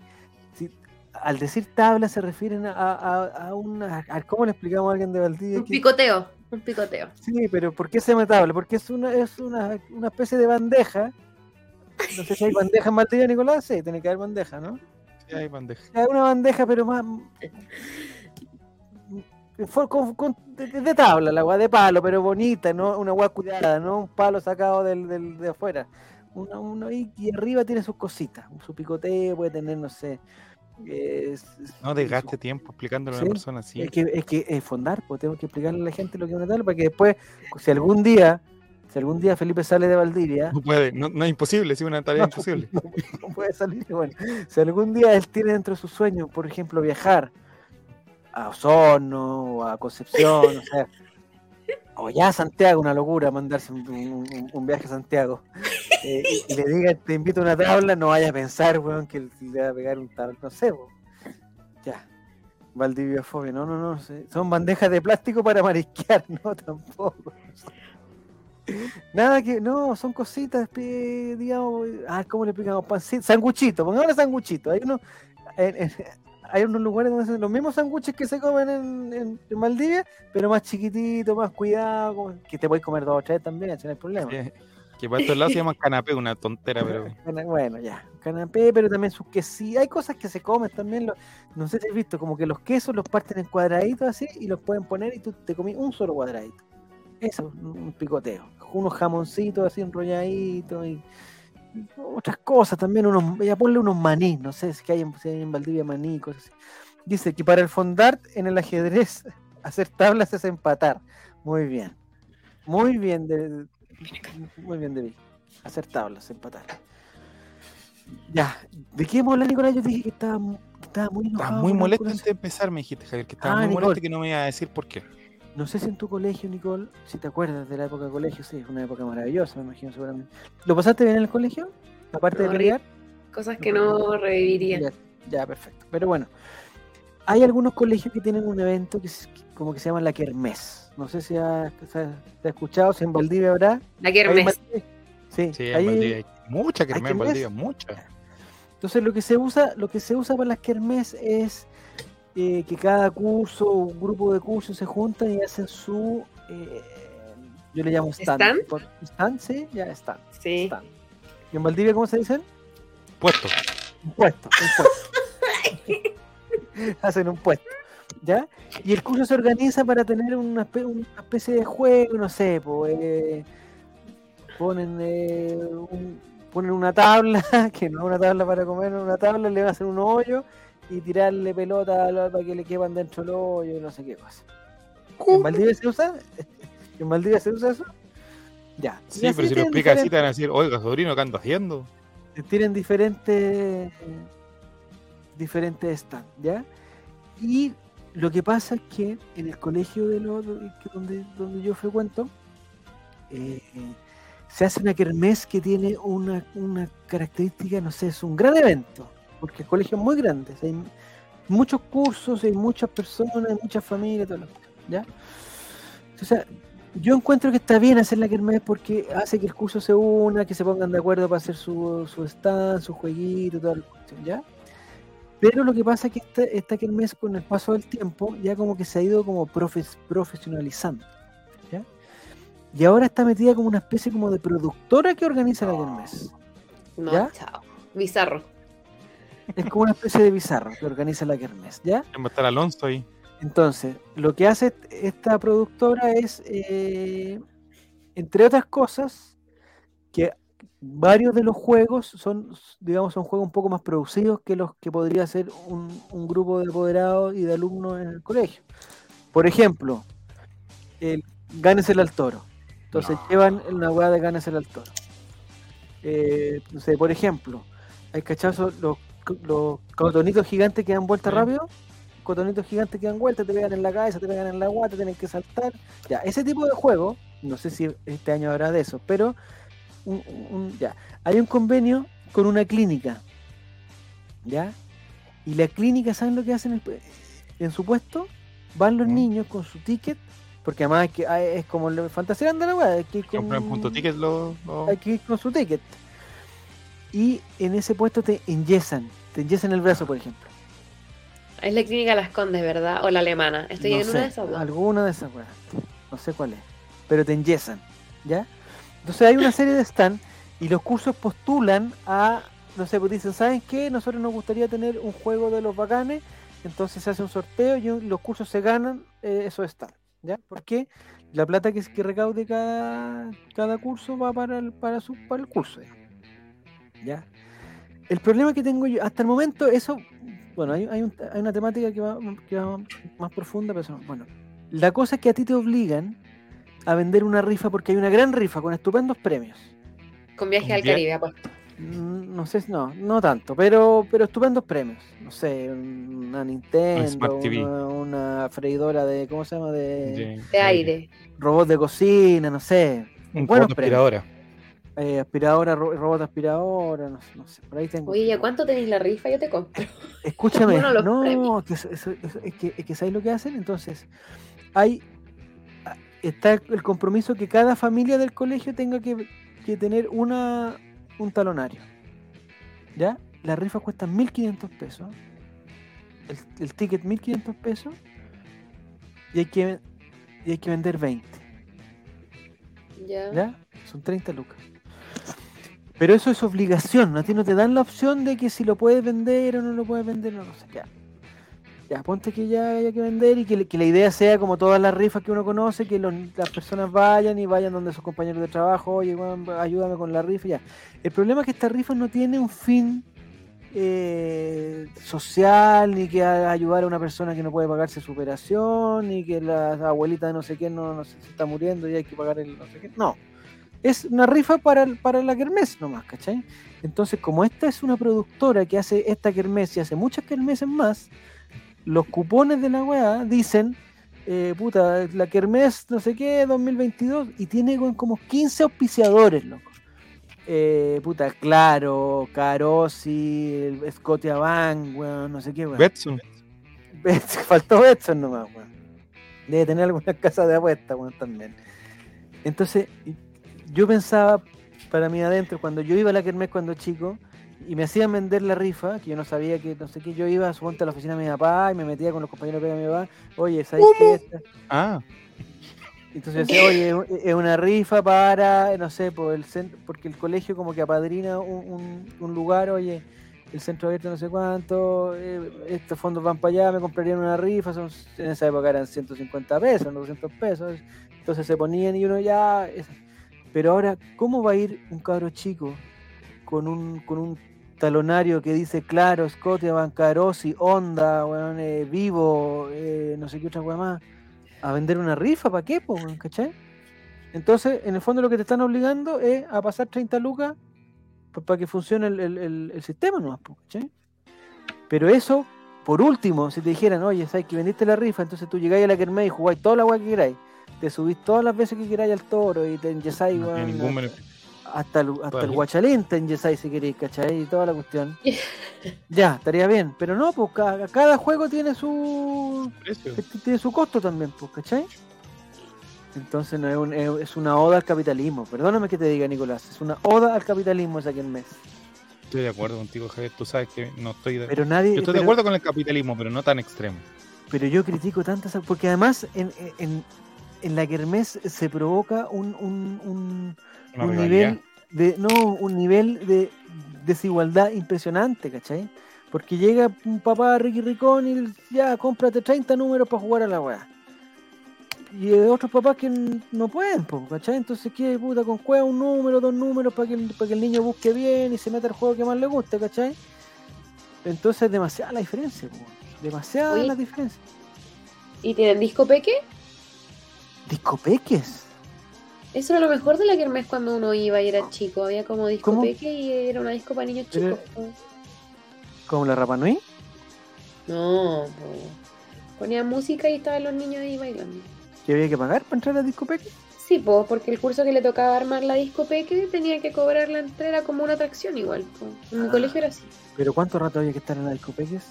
si- al decir tabla se refieren a, a, a una. a- ¿Cómo le explicamos a alguien de Valdivia? Un que- picoteo, un picoteo. Sí, pero ¿por qué se llama tabla? Porque es una, es una, una especie de bandeja. No sé si hay bandeja en Valdivia, Nicolás. Sí, tiene que haber bandeja, ¿no? Hay bandeja. Una bandeja, pero más. con- con- de, de tabla, la agua de palo, pero bonita, ¿no? Una agua cuidada, no un palo sacado del, del- de afuera. Una, uno ahí y arriba tiene sus cositas, su picoteo, puede tener, no sé. eh, No desgaste tiempo explicándole a una persona así. Es que, es que es fondar, pues tengo que explicarle a la gente lo que es una tabla para que después, si algún día, si algún día Felipe sale de Valdivia, No puede, no, no es imposible, es una tarea No, imposible. no, no puede salir. Bueno, si algún día él tiene dentro de sus sueños, por ejemplo, viajar a Osorno o a Concepción, o sea, o ya a Santiago, una locura mandarse un, un- un viaje a Santiago, eh, y, y le diga, te invito a una tabla, no vaya a pensar, weón, que le va a pegar un tabla, no sé, weón. ya. Valdivia fobia, no, no, no, sé. son bandejas de plástico para marisquear, no, tampoco. Nada que, no, son cositas, digamos, ah, ¿cómo le explicamos? Pancito, sanguchito, pongámosle sanguchito. Hay en- en- hay unos lugares donde hacen los mismos sanguches que se comen en, en, Maldivia, pero más chiquitito, más cuidado, que te puedes comer dos o tres también, si no hay problema. Que, que para estos lados se llaman canapé, una tontera, pero. Bueno, ya, canapé, pero también sus quesillos. Hay cosas que se comen también. lo- no sé si has visto, como que los quesos los parten en cuadraditos así y los pueden poner y tú te comís un solo cuadradito. Eso, un picoteo. Unos jamoncitos así enrolladitos y, y otras cosas también. unos Ya ponle unos maní, no sé si hay en, si hay en Valdivia maní, cosas así. Dice que para el fondart en el ajedrez, hacer tablas es empatar. Muy bien. Muy bien, de, muy bien, David. Hacer tablas, empatar. Ya, ¿de qué hemos hablado, Nicolás? Yo dije que estaba, que estaba muy enojado. Estaba muy molesto antes de empezar, me dijiste, Javier, que estaba Ah, muy Nicole. molesto y que no me iba a decir por qué. No sé si en tu colegio, Nicole, si te acuerdas de la época de colegio, sí, es una época maravillosa, me imagino, seguramente. ¿Lo pasaste bien en el colegio? Aparte de No, pelear. Cosas que no reviviría. Ya, ya, perfecto. Pero bueno, hay algunos colegios que tienen un evento que es como que se llama la Kermés. No sé si has, si has- te has escuchado, si en Valdivia habrá. La ¿Hay kermés. Sí, Sí, en Valdivia hay mucha que hay en kermés. Valdivia, mucha. Entonces lo que se usa, lo que se usa para las kermés es eh, que cada curso, un grupo de cursos se juntan y hacen su, eh, yo le llamo stand. ¿Stand? Sí, ya stand. Sí. stand. ¿Y en Valdivia cómo se dicen? Puesto. Un puesto, un puesto. hacen un puesto. ¿Ya? Y el curso se organiza para tener una, espe- una especie de juego, no sé, pues, eh, ponen, eh, un- ponen una tabla, que no es una tabla para comer, una tabla, le van a hacer un hoyo y tirarle pelota a la- para que le quepan dentro del hoyo y no sé qué cosa. ¿En Valdivia se usa? ¿En Valdivia se usa eso? Ya. Sí, pero si lo explicas así, te van a decir, oiga, sobrino, ¿qué ando haciendo? tienen diferentes diferentes stands, ¿ya? Y lo que pasa es que en el colegio de lo, que donde, donde yo frecuento, eh, se hace una kermés que tiene una, una característica, no sé, es un gran evento, porque el colegio es muy grande, hay muchos cursos, hay muchas personas, hay muchas familias, todo lo- ¿ya? O sea, yo encuentro que está bien hacer la kermés porque hace que el curso se una, que se pongan de acuerdo para hacer su, su stand, su jueguito, toda la cuestión, ¿ya? Pero lo que pasa es que esta, esta kermés con el paso del tiempo ya como que se ha ido como profes- profesionalizando, ¿ya? Y ahora está metida como una especie como de productora que organiza la kermés. No, ¿Ya? chao. Bizarro. Es como una especie de bizarro que organiza la kermés, ¿ya? Va a estar Alonso ahí. Entonces, lo que hace esta productora es, eh, entre otras cosas, que varios de los juegos son, digamos, son juegos un poco más producidos que los que podría hacer un, un grupo de apoderados y de alumnos en el colegio. Por ejemplo, el Gánesela al toro. Entonces No. llevan una hueá de Gánesela al toro. Eh, no sé, por ejemplo, hay cachazos, los, los cotonitos gigantes que dan vuelta Sí. rápido cotonitos gigantes que dan vuelta, te pegan en la cabeza, te pegan en la guata, tienen que saltar. Ya, ese tipo de juego, no sé si este año habrá de eso, pero un- un- ya, hay un convenio con una clínica. ¿Ya? Y la clínica, ¿saben lo que hacen en, el- en su puesto? van los Mm. niños con su ticket, porque además hay que, hay- es como el Fantasyland de la weá, hay que ir con, Compran punto ticket lo, lo- hay que ir con su ticket. Y en ese puesto te enyesan, te enyesan el brazo, por ejemplo. Es la clínica Las Condes, ¿verdad? O la alemana. Estoy No en sé, una de esas dos. Alguna de esas weas. No sé cuál es. Pero te enyesan. ¿Ya? Entonces hay una serie de stand y los cursos postulan a. No sé, pues dicen, ¿saben qué? Nosotros nos gustaría tener un juego de los bacanes. Entonces se hace un sorteo y los cursos se ganan eh, esos stands. ¿Ya? Porque la plata que, que recaude cada, cada curso va para el, para su, para el curso. digamos. ¿Ya? El problema que tengo yo, hasta el momento, eso bueno, hay, hay, un- hay una temática que va, que va más profunda, pero eso, bueno. La cosa es que a ti te obligan a vender una rifa porque hay una gran rifa con estupendos premios. Con viaje al Bien. Caribe, pues. Mm, No sé, no, no tanto, pero, pero estupendos premios. No sé, una Nintendo, una, una freidora de, ¿cómo se llama? De, de, De aire. robot de cocina, no sé. Un robot premios. Aspiradora. Eh, aspiradora, ro- robot aspiradora, no, sé, no sé, por ahí tengo. Oye, ¿y a cuánto tenéis la rifa? Yo te compro. Escúchame, no, premios. que eso- eso- es, que, es que ¿sabes lo que hacen? Entonces, hay está el compromiso que cada familia del colegio tenga que, que tener una un talonario. ¿Ya? Las rifas cuestan 1.500 pesos. El, el ticket 1.500 pesos. Y hay que, y hay que vender 20. Ya. ¿Ya? Son 30 lucas. Pero eso es obligación, a ti no te dan la opción de que si lo puedes vender o no lo puedes vender, no lo sé. Ya, ya ponte que ya haya que vender y que, la idea sea como todas las rifas que uno conoce, que los- las personas vayan y vayan donde sus compañeros de trabajo, oye, weón, ayúdame con la rifa, ya. El problema es que esta rifa no tiene un fin eh, social, ni que a- ayudar a una persona que no puede pagarse su operación, ni que la abuelita de no sé qué no, no se está muriendo y hay que pagar el no sé qué. No. Es una rifa para, para la kermés nomás, ¿cachai? Entonces, como esta es una productora que hace esta kermés y hace muchas kermeses más, los cupones de la weá dicen, eh, puta, la kermés no sé qué, 2022, y tiene como 15 auspiciadores, loco. Eh, puta, Claro, Carosi, Scotia Bank, weón, no sé qué, weón. Betson. Faltó Betson nomás, weón. Debe tener alguna casa de apuestas, weón, también. Entonces, yo pensaba para mí adentro, cuando yo iba a la Kermés cuando chico, y me hacían vender la rifa, que yo no sabía que, no sé qué, yo iba, suponte a la oficina de mi papá, y me metía con los compañeros de mi papá, oye, ¿sabes qué? Esta- Ah, entonces yo decía, oye, es- es una rifa para, no sé, por el centro, porque el colegio como que apadrina un, un- un lugar, oye, el centro abierto no sé cuánto, eh, estos fondos van para allá, me comprarían una rifa, son, en esa época eran 150 pesos, no 200 pesos, entonces se ponían y uno ya... es- pero ahora, ¿cómo va a ir un cabro chico con un, con un talonario que dice Claro, Scotia, Bancarosi, Honda, weón, eh, Vivo, eh, no sé qué otra weá más? a vender una rifa, ¿para qué? Po, ¿Cachai? Entonces, en el fondo lo que te están obligando es a pasar 30 lucas para que funcione el, el- el- el sistema nomás, po, ¿cachai? Pero eso, por último, si te dijeran, oye, sabes que vendiste la rifa, entonces tú llegáis a la Kermés y jugáis toda la weá que queráis, te subís todas las veces que queráis al toro y te enyesáis, no ningún hasta- beneficio. hasta el, hasta el guachalín te enyesáis si queréis, ¿cachai? Y toda la cuestión. ya, estaría bien, pero no, pues cada, cada juego tiene su Precio. tiene su costo también, pues, ¿cachai? Entonces no es, un- es- es una oda al capitalismo. Perdóname que te diga, Nicolás. Es una oda al capitalismo esa que el mes. Estoy de acuerdo contigo, Javier. Tú sabes que no estoy de Pero nadie. Yo estoy de acuerdo con el capitalismo, pero no tan extremo. Pero yo critico tantas. Porque además en, en, en la Kermés se provoca un, un, un, nivel de. No, un nivel de desigualdad impresionante, ¿cachai? Porque llega un papá Ricky Ricón y ya, cómprate 30 números para jugar a la weá. Y hay otros papás que no pueden, ¿cachai? Entonces, ¿qué puta? Con juega un número, dos números para que, el, para que el niño busque bien y se meta al juego que más le guste, ¿cachai? Entonces, es demasiada la diferencia, po. Demasiada la diferencia. ¿Y tienen disco peque? Discopeques. Eso era lo mejor de la kermés cuando uno iba y era chico. Había como disco ¿Cómo? peque y era una disco para niños chicos. po. Como la Rapa Nui. No, po. ponían música y estaban los niños ahí bailando. Que había que pagar para entrar a discopeques. Sí, pues, porque el curso que le tocaba armar la disco peque tenía que cobrar la entrada como una atracción igual. po. En mi Ah. colegio era así. Pero ¿cuánto rato había que estar en la discopeques?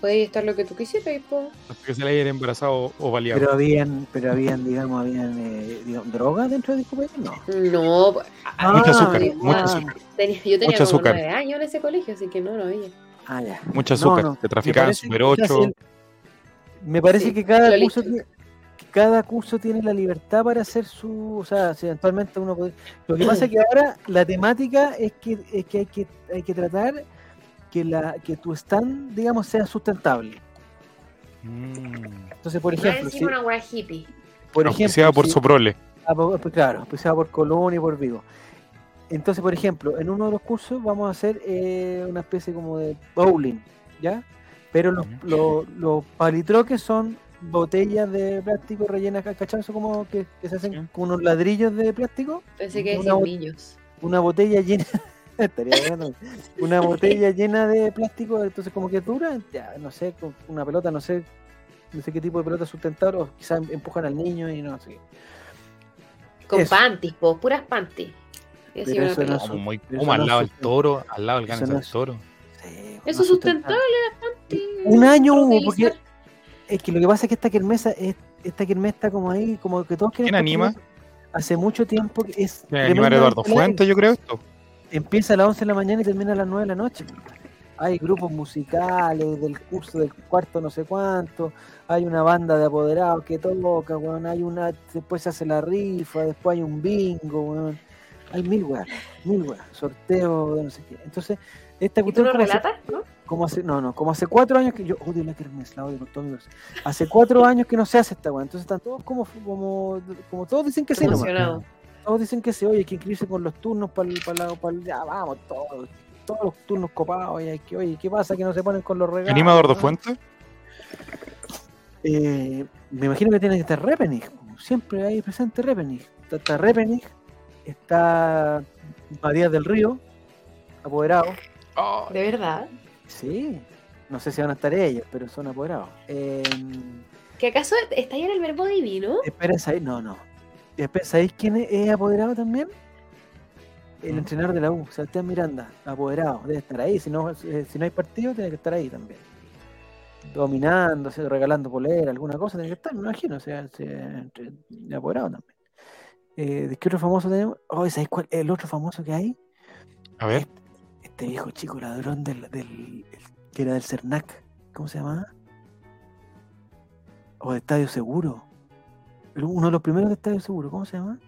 Puede estar lo que tú quisieras, y po. Hasta que se le hayan embarazado o baleado. Pero habían, pero habían, digamos, habían eh, digamos, drogas dentro de Disco Paypal, no. No, po- Ah, Mucho azúcar, ah, azúcar. tenía- yo tenía Mucho como azúcar. nueve años en ese colegio, así que no, no había. Ah, ya. Mucho No, azúcar. no, Te traficaban Super que, o sea, 8. si el- me parece Sí, que cada lo curso, tiene, cada curso tiene la libertad para hacer su, o sea, si eventualmente uno puede. Lo que pasa es que ahora la temática es que es que hay que hay que tratar que la que tu stand, digamos, sea sustentable. Mm. Entonces, por ejemplo, si, una hippie. por ejemplo, por si- Soprole. Ah, pues claro, empezaba por Colón y por Vigo. Entonces, por ejemplo, en uno de los cursos vamos a hacer eh, una especie como de bowling, ¿ya? Pero los, los, los palitroques son botellas de plástico rellenas, ¿cachazo? Como que, que se hacen Sí. con unos ladrillos de plástico, Pensé que Una niños. una botella llena, estaría bueno, una botella llena de plástico, entonces como que dura, ya, no sé, con una pelota, no sé, no sé qué tipo de pelota sustentable, o quizás empujan al niño y no sé. qué. Con Eso. panties, po, puras panties. Eso no. Como muy pero como eso al no lado es del toro, al lado del no del toro. Sí, Eso no es sustentable, las panties. Un año hubo, porque es que lo que pasa es que esta kermesa, es, esta kermesa está como ahí, como que todos quieren ¿Quién anima? Hace mucho tiempo que es. Animar Eduardo Fuentes, yo creo esto. Empieza a las 11 de la mañana y termina a las 9 de la noche. Hay grupos musicales del curso del cuarto no sé cuánto, hay una banda de apoderados que toca, weón, hay una, después se hace la rifa, después hay un bingo, weón. Hay mil weas, mil weas, sorteo de no sé qué. Entonces, esta ¿Y tú cuestión no como hace- no? como hace, no, no, como hace cuatro años que yo odio la kermés, la odio con todo mi. Hace cuatro años que no se hace esta weá, entonces están todos como, como, como todos dicen que sí, nomás. Todos dicen que sí, oye, hay que inscribirse con los turnos para el, para ya vamos, todos, todos los turnos copados, y hay que, oye, ¿qué pasa que no se ponen con los regalos? ¿Anima Eduardo no? Fuentes? Eh, me imagino que tiene que estar Repenich, siempre hay presente Repenich. Está, está Repenich, está Matías del Río, apoderado. Oh, ¿De verdad? Sí, no sé si van a estar ellos, pero son apoderados. Eh, ¿Que acaso está ahí en el verbo divino? espera, ¿sabéis? No, no. ¿Sabéis quién es, es apoderado también? El ¿Mm? entrenador de la U, Sebastián Miranda, apoderado. Debe estar ahí. Si no, eh, si no hay partido, tiene que estar ahí también. Dominando, regalando polera, alguna cosa, tiene que estar, me imagino. O sea, se- apoderado también. Eh, ¿De qué otro famoso tenemos? Oh, ¿sabéis cuál? El otro famoso que hay. a ver, Este viejo chico ladrón del, del el- que era del Cernac. ¿Cómo se llamaba? O de Estadio Seguro. El- Uno de los primeros de Estadio Seguro, ¿cómo se llama?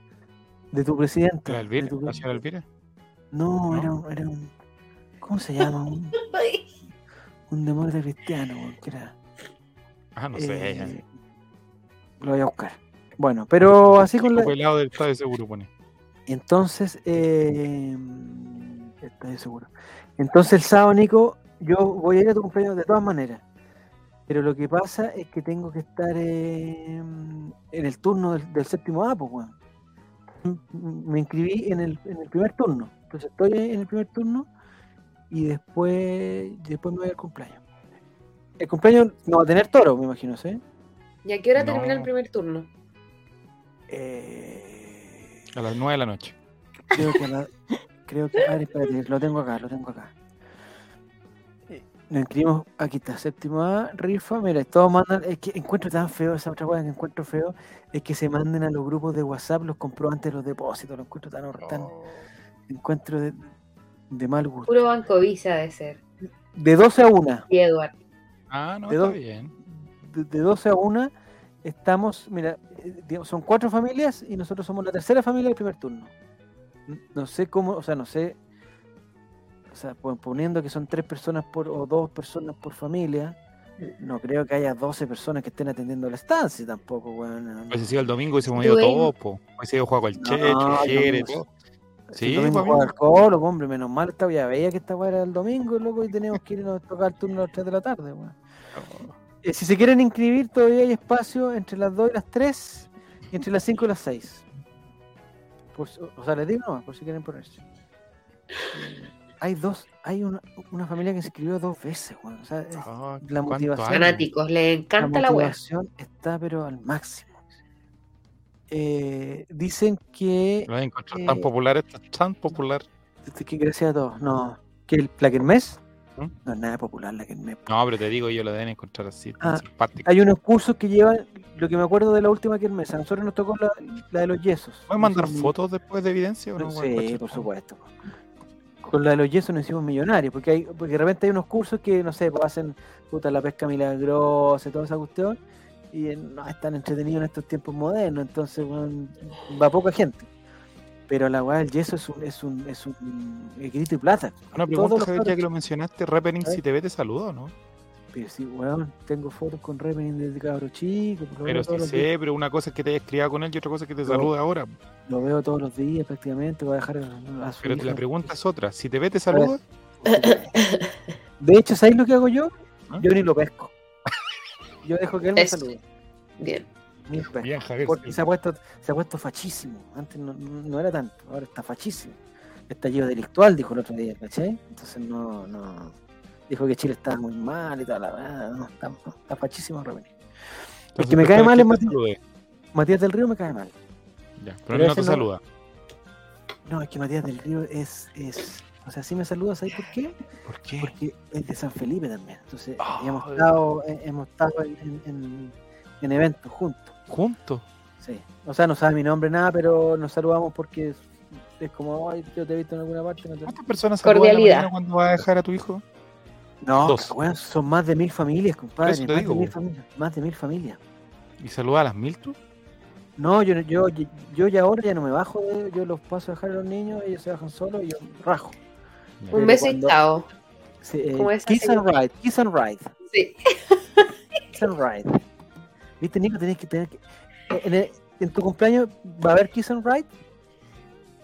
De tu presidente. ¿la de Elvira? tu- ¿La Elvira? No, ¿No? Era, un, era un. ¿Cómo se llama? Un, un demonio de cristiano, que era. Ah, no sé. eh, lo voy a buscar. Bueno, pero así con la. pelado del estado de seguro pone. Entonces, eh, estoy seguro. Entonces el sábado, Nico, yo voy a ir a tu cumpleaños de todas maneras. Pero lo que pasa es que tengo que estar eh, en el turno del, del séptimo A, pues, weón. Me inscribí en el, en el primer turno. Entonces estoy en el primer turno y después, después me voy al cumpleaños. El cumpleaños no va a tener toro, me imagino, ¿sí? ¿Y a qué hora No. termina el primer turno? Eh, A las 9 de la noche. Creo que, la- creo que, a ver, espérate, lo tengo acá, lo tengo acá. Nos inscribimos, aquí está, séptimo A, rifa, mira, todos mandan, es que encuentro tan feo esa otra cosa que encuentro feo, es que se manden a los grupos de WhatsApp los comprobantes de los depósitos, lo encuentro tan, Oh. encuentro de, de mal gusto. Puro Banco Visa de ser. De 12 a 1, Y Edward. Ah, no, ¿De está dónde? bien. de, de 12 a 1 estamos, mira, eh, digamos, son cuatro familias y nosotros somos la tercera familia del primer turno. No sé cómo, o sea, no sé, o sea, pon- poniendo que son tres personas por o dos personas por familia, no creo que haya 12 personas que estén atendiendo la estancia tampoco, weón. no, no. Pues si el domingo y se movió todo, po. Hoy se dio juego el Checho, No, el Jere, todo. Sí, el domingo pues, amigo. al Colo, hombre, menos mal, esta, ya veía que esta weá era el domingo, loco, y tenemos que irnos a tocar el turno a las 3 de la tarde, weón. Eh, si se quieren inscribir, todavía hay espacio entre las 2 y las 3 y entre las 5 y las 6. Por o sea, les digo nomás, por si quieren ponerse. Eh, hay dos, hay una, una familia que se inscribió dos veces, weón. O sea, es- Ah, la ¿cuántos motivación. Fanáticos, le la encanta la wea. motivación está pero al máximo. Eh, dicen que, Lo encontrar tan Eh, popular, esto es tan popular. que gracias a todos, no, que el, la kermés, ¿Mm? No es nada popular la kermés. No, pero te digo, ellos lo deben encontrar así, tan Ah, simpático. Hay unos cursos que llevan, lo que me acuerdo de la última kermés, a nosotros nos tocó la, la de los yesos. ¿Puedes mandar fotos después de evidencia o no? Sí, por supuesto. Con la de los yesos nos hicimos millonarios, porque hay, porque de repente hay unos cursos que, no sé, pues hacen puta la pesca milagrosa y toda esa cuestión, y eh, no es tan entretenido en estos tiempos modernos, entonces va poca gente. Pero la weá del yeso es un, es un, es un grito y plata. Una pregunta, Javier, ya que lo mencionaste, ver. si te ve, te saluda o no? Pero sí, weón, tengo fotos con Repening desde cabro chico, Pero sí días, sé, pero una cosa es que te hayas criado con él y otra cosa es que te No. saluda ahora. lo veo todos los días prácticamente, voy a dejar a, a su Pero la hija. pregunta es otra. Si te ve, te saluda. De hecho, ¿sabéis lo que hago yo? ¿Ah? Yo ni lo pesco. Yo dejo que él me Eso. salude. Bien. Ni lo pesco. Bien, Javier. Porque se ha puesto, se ha puesto fachísimo. Antes no, no era tanto, ahora está fachísimo. Estallido delictual, dijo el otro día, ¿cachai? Entonces no, no. Dijo que Chile estaba muy mal y toda la verdad. No, está, está fachísimo Repening. Entonces, que me cae mal es Matías. Matías del Río me cae mal. Ya, pero, Pero él no te no- saluda. No, es que Matías del Río es, es. O sea, sí me saluda, ¿sabes por qué? ¿Por qué? Porque es de San Felipe también. Entonces, Ah, hemos estado, eh, hemos estado en, en- en- en eventos juntos. Juntos. Sí. O sea, no sabe mi nombre nada, pero nos saludamos porque es, es como, ay, yo te he visto en alguna parte. No, te- ¿Cuántas personas saludan la Cordialidad. mañana cuando vas a dejar a tu hijo? No Dos. weón, son más de mil familias, compadre. Más digo, de mil familias. Más de mil familias. ¿Y saluda a las mil tú? No, yo, yo, yo ya ahora ya no me bajo, de- yo los paso a dejar a los niños, ellos se bajan solos y yo rajo. Un beso y cuando- chao. Sí, eh, kiss and ride, kiss and ride. Sí. Kiss and Ride. ¿Viste, Nico? Tenés que tener que. En, el- en tu cumpleaños va a haber Kiss and Ride.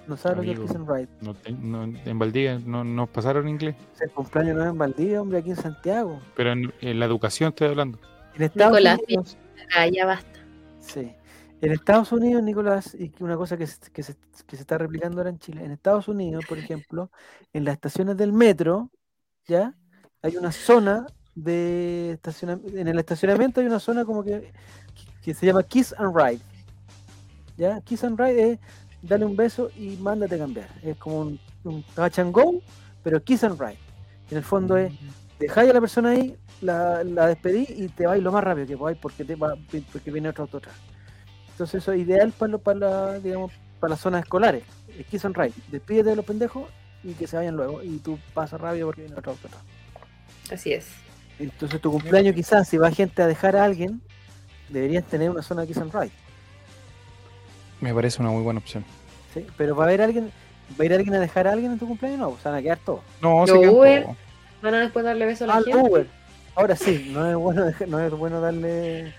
No sabes lo que es and Ride. No te- no- en Valdivia no nos pasaron inglés, El cumpleaños no es en Valdivia, hombre, aquí en Santiago. pero en, en la educación estoy hablando. En Estados Nicolás, Unidos. Ah, ya basta. Sí. En Estados Unidos, Nicolás, y una cosa que se, que, se, que se está replicando ahora en Chile, en Estados Unidos, por ejemplo, en las estaciones del metro, ¿ya? Hay una zona de estacionamiento, en el estacionamiento hay una zona como que, que se llama Kiss and Ride, ¿ya? Kiss and Ride es darle un beso y mándate a cambiar. Es como un, un touch and go, pero Kiss and Ride. En el fondo es dejáis a la persona ahí, la, la despedí y te vais lo más rápido que podáis porque, te va, porque viene otro auto atrás. Entonces eso es ideal para, lo- para, la, digamos, para las zonas escolares. Es Kiss and Ride. Despídete de los pendejos y que se vayan luego. Y tú pasas rápido porque viene otro auto atrás. Así es. Entonces tu cumpleaños quizás, si va gente a dejar a alguien, deberías tener una zona Kiss and Ride. Me parece una muy buena opción. ¿sí? Pero va a haber alguien, va a ir alguien a dejar a alguien en tu cumpleaños, no, pues se van a quedar todos. No, Lo se Uber. todos. Van a después darle beso a la Al gente. Uber. Ahora sí, no es bueno, dejar- no es bueno darle.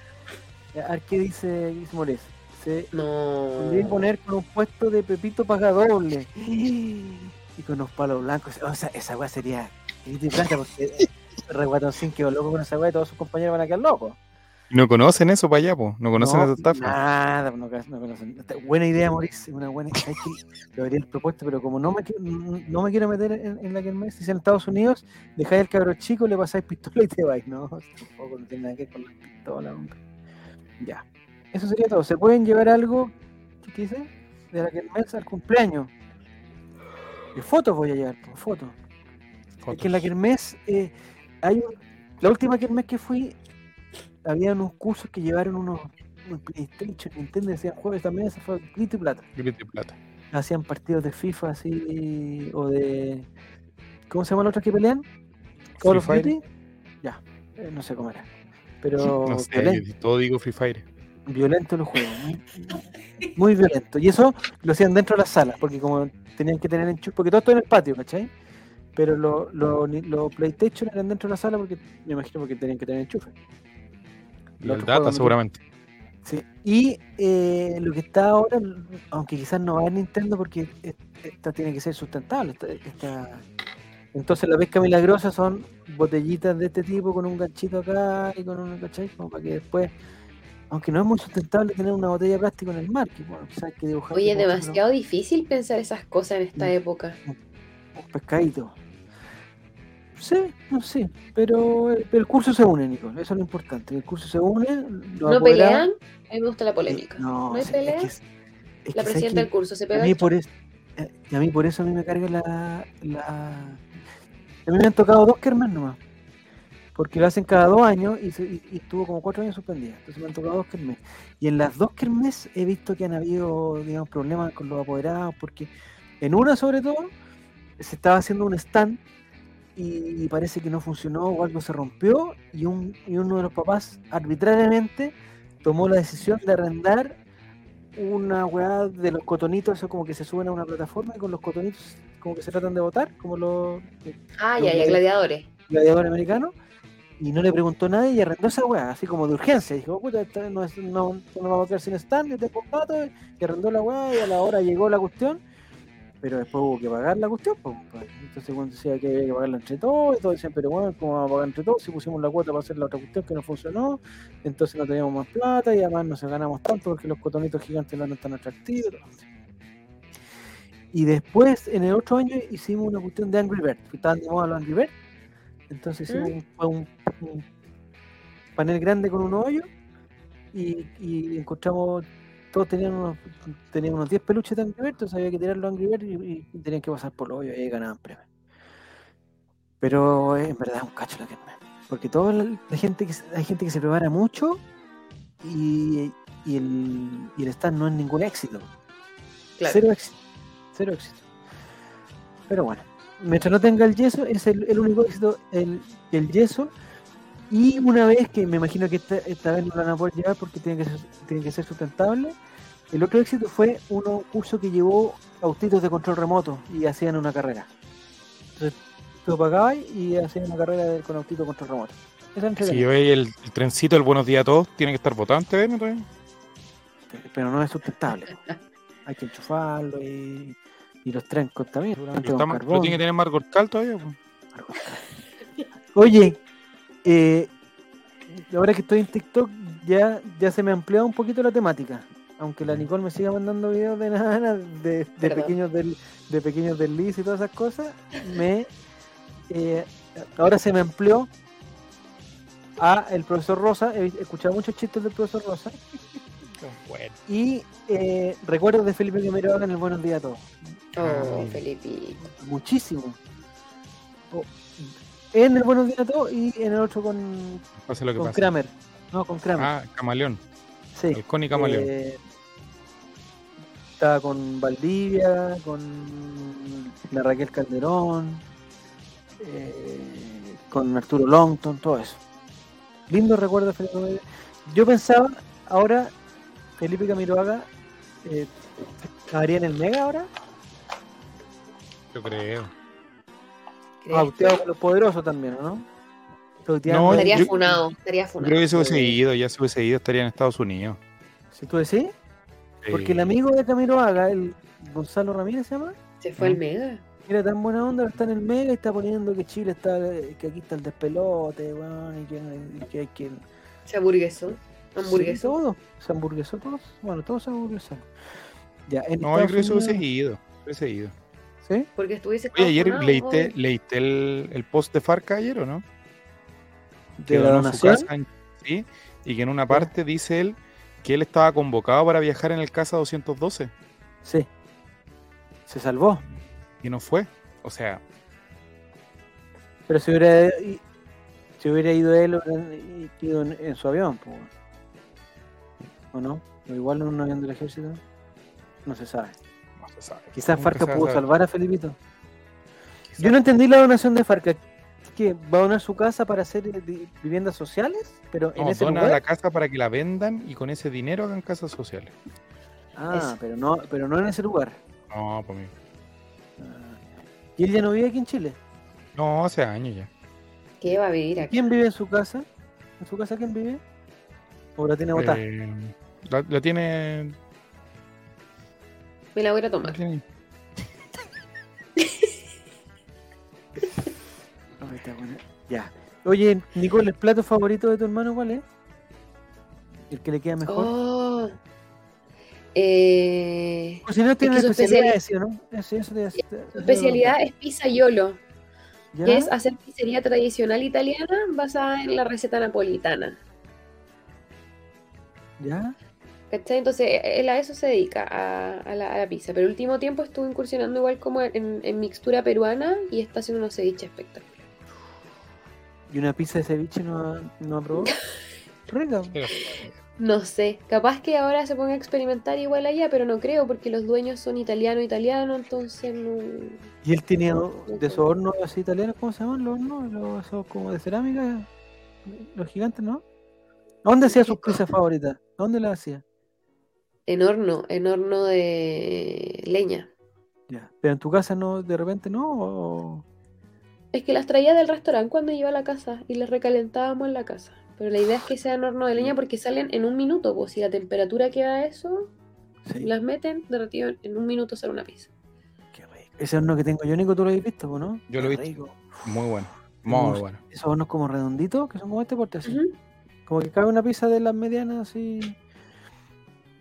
A ver qué dice, dice Moles. Se No. podría poner con un puesto de Pepito paga doble. Y con unos palos blancos. O sea, esa weá sería. y porque el reguatoncín quedó loco con esa weá y todos sus compañeros van a quedar locos. No conocen eso para allá, po. No conocen esa estafa. Nada, no, no conocen. Buena idea, Mauricio. Una buena idea. Lo habría propuesto, pero como no me, no me quiero meter en, en la que me si en Estados Unidos, dejáis al cabro chico, le pasáis pistola y te vais. No, tampoco no tiene nada que ver con la pistola, hombre. Ya. Eso sería todo. ¿Se pueden llevar algo? ¿Qué dice? De la que al cumpleaños. ¿Qué fotos voy a llevar? Pues, fotos. Es que en la Kermés, eh, hay un- la última Kermés que fui, había unos cursos que llevaron unos, unos PlayStation, Nintendo, hacían juegos también, ese fue grito y plata. Grito y plata. Hacían partidos de FIFA así, o de. ¿Cómo se llama el otro que pelean? Call of. Duty. Ya, eh, no sé cómo era. Pero No sé, violento, todo digo Free Fire. violento los juegos, muy, muy violento. Y eso lo hacían dentro de las salas, porque como tenían que tener enchufe, porque todo esto en el patio, ¿cachai? Pero los lo, los PlayStation eran dentro de la sala porque me imagino porque tenían que tener enchufe. Y Los el data seguramente. Sí. Y eh, lo que está ahora, aunque quizás no va a Nintendo porque es- esta tiene que ser sustentable. esta- esta- Entonces la pesca milagrosa son botellitas de este tipo con un ganchito acá y con un ¿cachai? Como para que después, aunque no es muy sustentable tener una botella de plástico en el mar, que bueno, quizás hay que dibujar Oye, demasiado difícil pensar esas cosas en esta época. un pescadito. Sí, no sé, pero el, el curso se une, Nico, eso es lo importante. El curso se une. los ¿No apoderados- pelean? A mí me gusta la polémica. No, ¿No hay sí, pelea? Es que, es- es La presidenta del curso se a pega mí el por eso eh, y a mí por eso a mí me carga la, la A mí me han tocado dos kermes nomás. Porque lo hacen cada dos años y, se- y- y estuvo como cuatro años suspendida. Entonces me han tocado dos kermes. Y en las dos kermes he visto que han habido, digamos, problemas con los apoderados. Porque en una, sobre todo, se estaba haciendo un stand y, y parece que no funcionó o algo se rompió. Y, un, y uno de los papás, arbitrariamente, tomó la decisión de arrendar una weá de los cotonitos, eso como que se suben a una plataforma y con los cotonitos como que se tratan de votar, como los Ah, ya, ya, gladiadores. gladiadores americanos, y no le preguntó a nadie y arrendó esa weá, así como de urgencia. Dijo, puta, esta no, es, no, no vamos a quedar sin stand, yo un pato, y arrendó la weá y a la hora llegó la cuestión, pero después hubo que pagar la cuestión, pues, pues. entonces cuando decía que había que pagarla entre todos, y todos decían, pero bueno, ¿cómo vamos a pagar entre todos? Si pusimos la cuota para hacer la otra cuestión que no funcionó, entonces no teníamos más plata y además no se ganamos tanto porque los cotonitos gigantes no eran tan atractivos. Y después, en el otro año, hicimos una cuestión de Angry Birds, que estaban de moda los Angry Birds. Entonces hicimos un, fue un- un panel grande con un hoyo y, y encontramos, todos tenían unos, tenían unos 10 peluches de Angry Birds, había que tirar los Angry Birds y, y tenían que pasar por los hoyos y ahí ganaban premios. Pero eh, en verdad es un cacho la que porque toda la, la gente que hay gente que se prepara mucho y, y el, y el stand no es ningún éxito. Claro. Cero éxito. Cero éxito. Pero bueno, mientras no tenga el yeso, es el, el único éxito el, el yeso. Y una vez que me imagino que esta, esta vez no lo van a poder llevar porque tiene que ser, tiene que ser sustentable, el otro éxito fue un curso que llevó autitos de control remoto y hacían una carrera. Entonces tú pagabas y hacían una carrera con autito de control remoto. Si veis el, el trencito del buenos días a todos, tiene que estar votante, ¿eh? todavía. pero no es sustentable. Hay que enchufarlo y, y los trenes seguramente con pero carbón. tiene que tener cortal todavía. Oye, eh, ahora que estoy en TikTok ya, ya se me ha ampliado un poquito la temática. Aunque la Nicole me siga mandando videos de nada, de, pequeños del, de pequeños deslices y todas esas cosas, me eh, ahora se me amplió a el profesor Rosa. He escuchado muchos chistes del profesor Rosa Bueno. y eh, recuerdos de Felipe Quimero en el Buenos Días a todos. Oh, Ah. Felipito. Muchísimo. Oh, En el Buenos Días a todos y en el otro con, Pase lo que con pase. Kramer. No, con Kramer. Ah, camaleón. Sí. Halcón y camaleón. Eh, estaba con Valdivia, con la Raquel Calderón, eh, con Arturo Longton, todo eso. Lindo recuerdo Felipe. Yo pensaba, ahora, Felipe Camiroaga, eh, ¿estaría en el Mega ahora? Yo creo. Auteado por los poderosos también, ¿o ¿no? No, Estaría yo- funado, estaría Yo funado. creo que se hubiese ido, ya se hubiese ido, estaría en Estados Unidos. Si tú decís, porque el amigo de Camiroaga, el Gonzalo Ramírez se llama, Se fue el mega. Era tan buena onda, está en el Mega y está poniendo que Chile está, que aquí está el despelote, weón, y que, y que hay que... Se hamburguesó. Sí, Hamburguesó. todo, se hamburguesó todos, bueno, todos se hamburguesaron. Ya, en No, yo creo que se hubiese Unidos- ido. hubiese ido. ¿Sí? Porque estuviese Oye, ayer leíste, leíste el, el post de Farca ayer, ¿o no? De la donación. casa en- sí, y que en una parte dice él que él estaba convocado para viajar en el Casa 212 Sí. Se salvó. y no fue. O sea, Pero si hubiera, si hubiera ido él, ido en, en su avión, pues. ¿O no? O igual en un avión del ejército. No se sabe. no se sabe. Quizás Farca pudo salvar a Felipito. Quizás. Yo no entendí la donación de Farca. ¿Qué? ¿Va a donar su casa para hacer eh, vi- viviendas sociales? Pero en ese dona lugar. la casa para que la vendan y con ese dinero hagan casas sociales. Ah, Eso. pero no, pero no en ese lugar. No, por mí. Ah. ¿Y él ya no vive aquí en Chile? No, hace años ya. ¿Qué va a vivir aquí? ¿Quién vive en su casa? ¿En su casa quién vive? ¿O la tiene botada? Eh, la, la tiene. Me la voy a a la tomar. tiene- Buena. Ya. Oye, Nicole, ¿el plato favorito de tu hermano cuál es? ¿El que le queda mejor? Oh. Eh, O si no tiene es que especialidad, ¿sí o ¿no? Eso, eso te- su especialidad es preguntar. que ¿Ya? es hacer pizzería tradicional italiana basada en la receta napolitana. ¿Ya? ¿Cachai? Entonces, él a eso se dedica, a, a la, a la pizza. Pero el último tiempo estuvo incursionando igual como en, en mixtura peruana y está haciendo unos ceviches espectaculares. ¿Y una pizza de ceviche no, no aprobó? Rica. No sé, capaz que ahora se ponga a experimentar igual allá, pero no creo porque los dueños son italiano italiano, entonces no. ¿Y él tenía de esos hornos así italianos, cómo se llaman los hornos? Los, como de cerámica, los gigantes, ¿no? ¿Dónde hacía sus pizzas favoritas? ¿Dónde las hacía? En horno, en horno de leña. Ya, pero en tu casa no, de repente no. ¿O... Es que las traía del restaurante cuando iba a la casa y las recalentábamos en la casa. Pero la idea es que sean horno de leña porque salen en un minuto. Pues si la temperatura queda eso, Sí. las meten derretido en un minuto hacer una pizza. Qué rico. Ese horno que tengo yo, Nico, tú lo has visto, ¿no? Yo lo he visto. Muy bueno. Muy bueno. Esos hornos como redonditos, que son como este porte así. Como que cabe una pizza de las medianas así.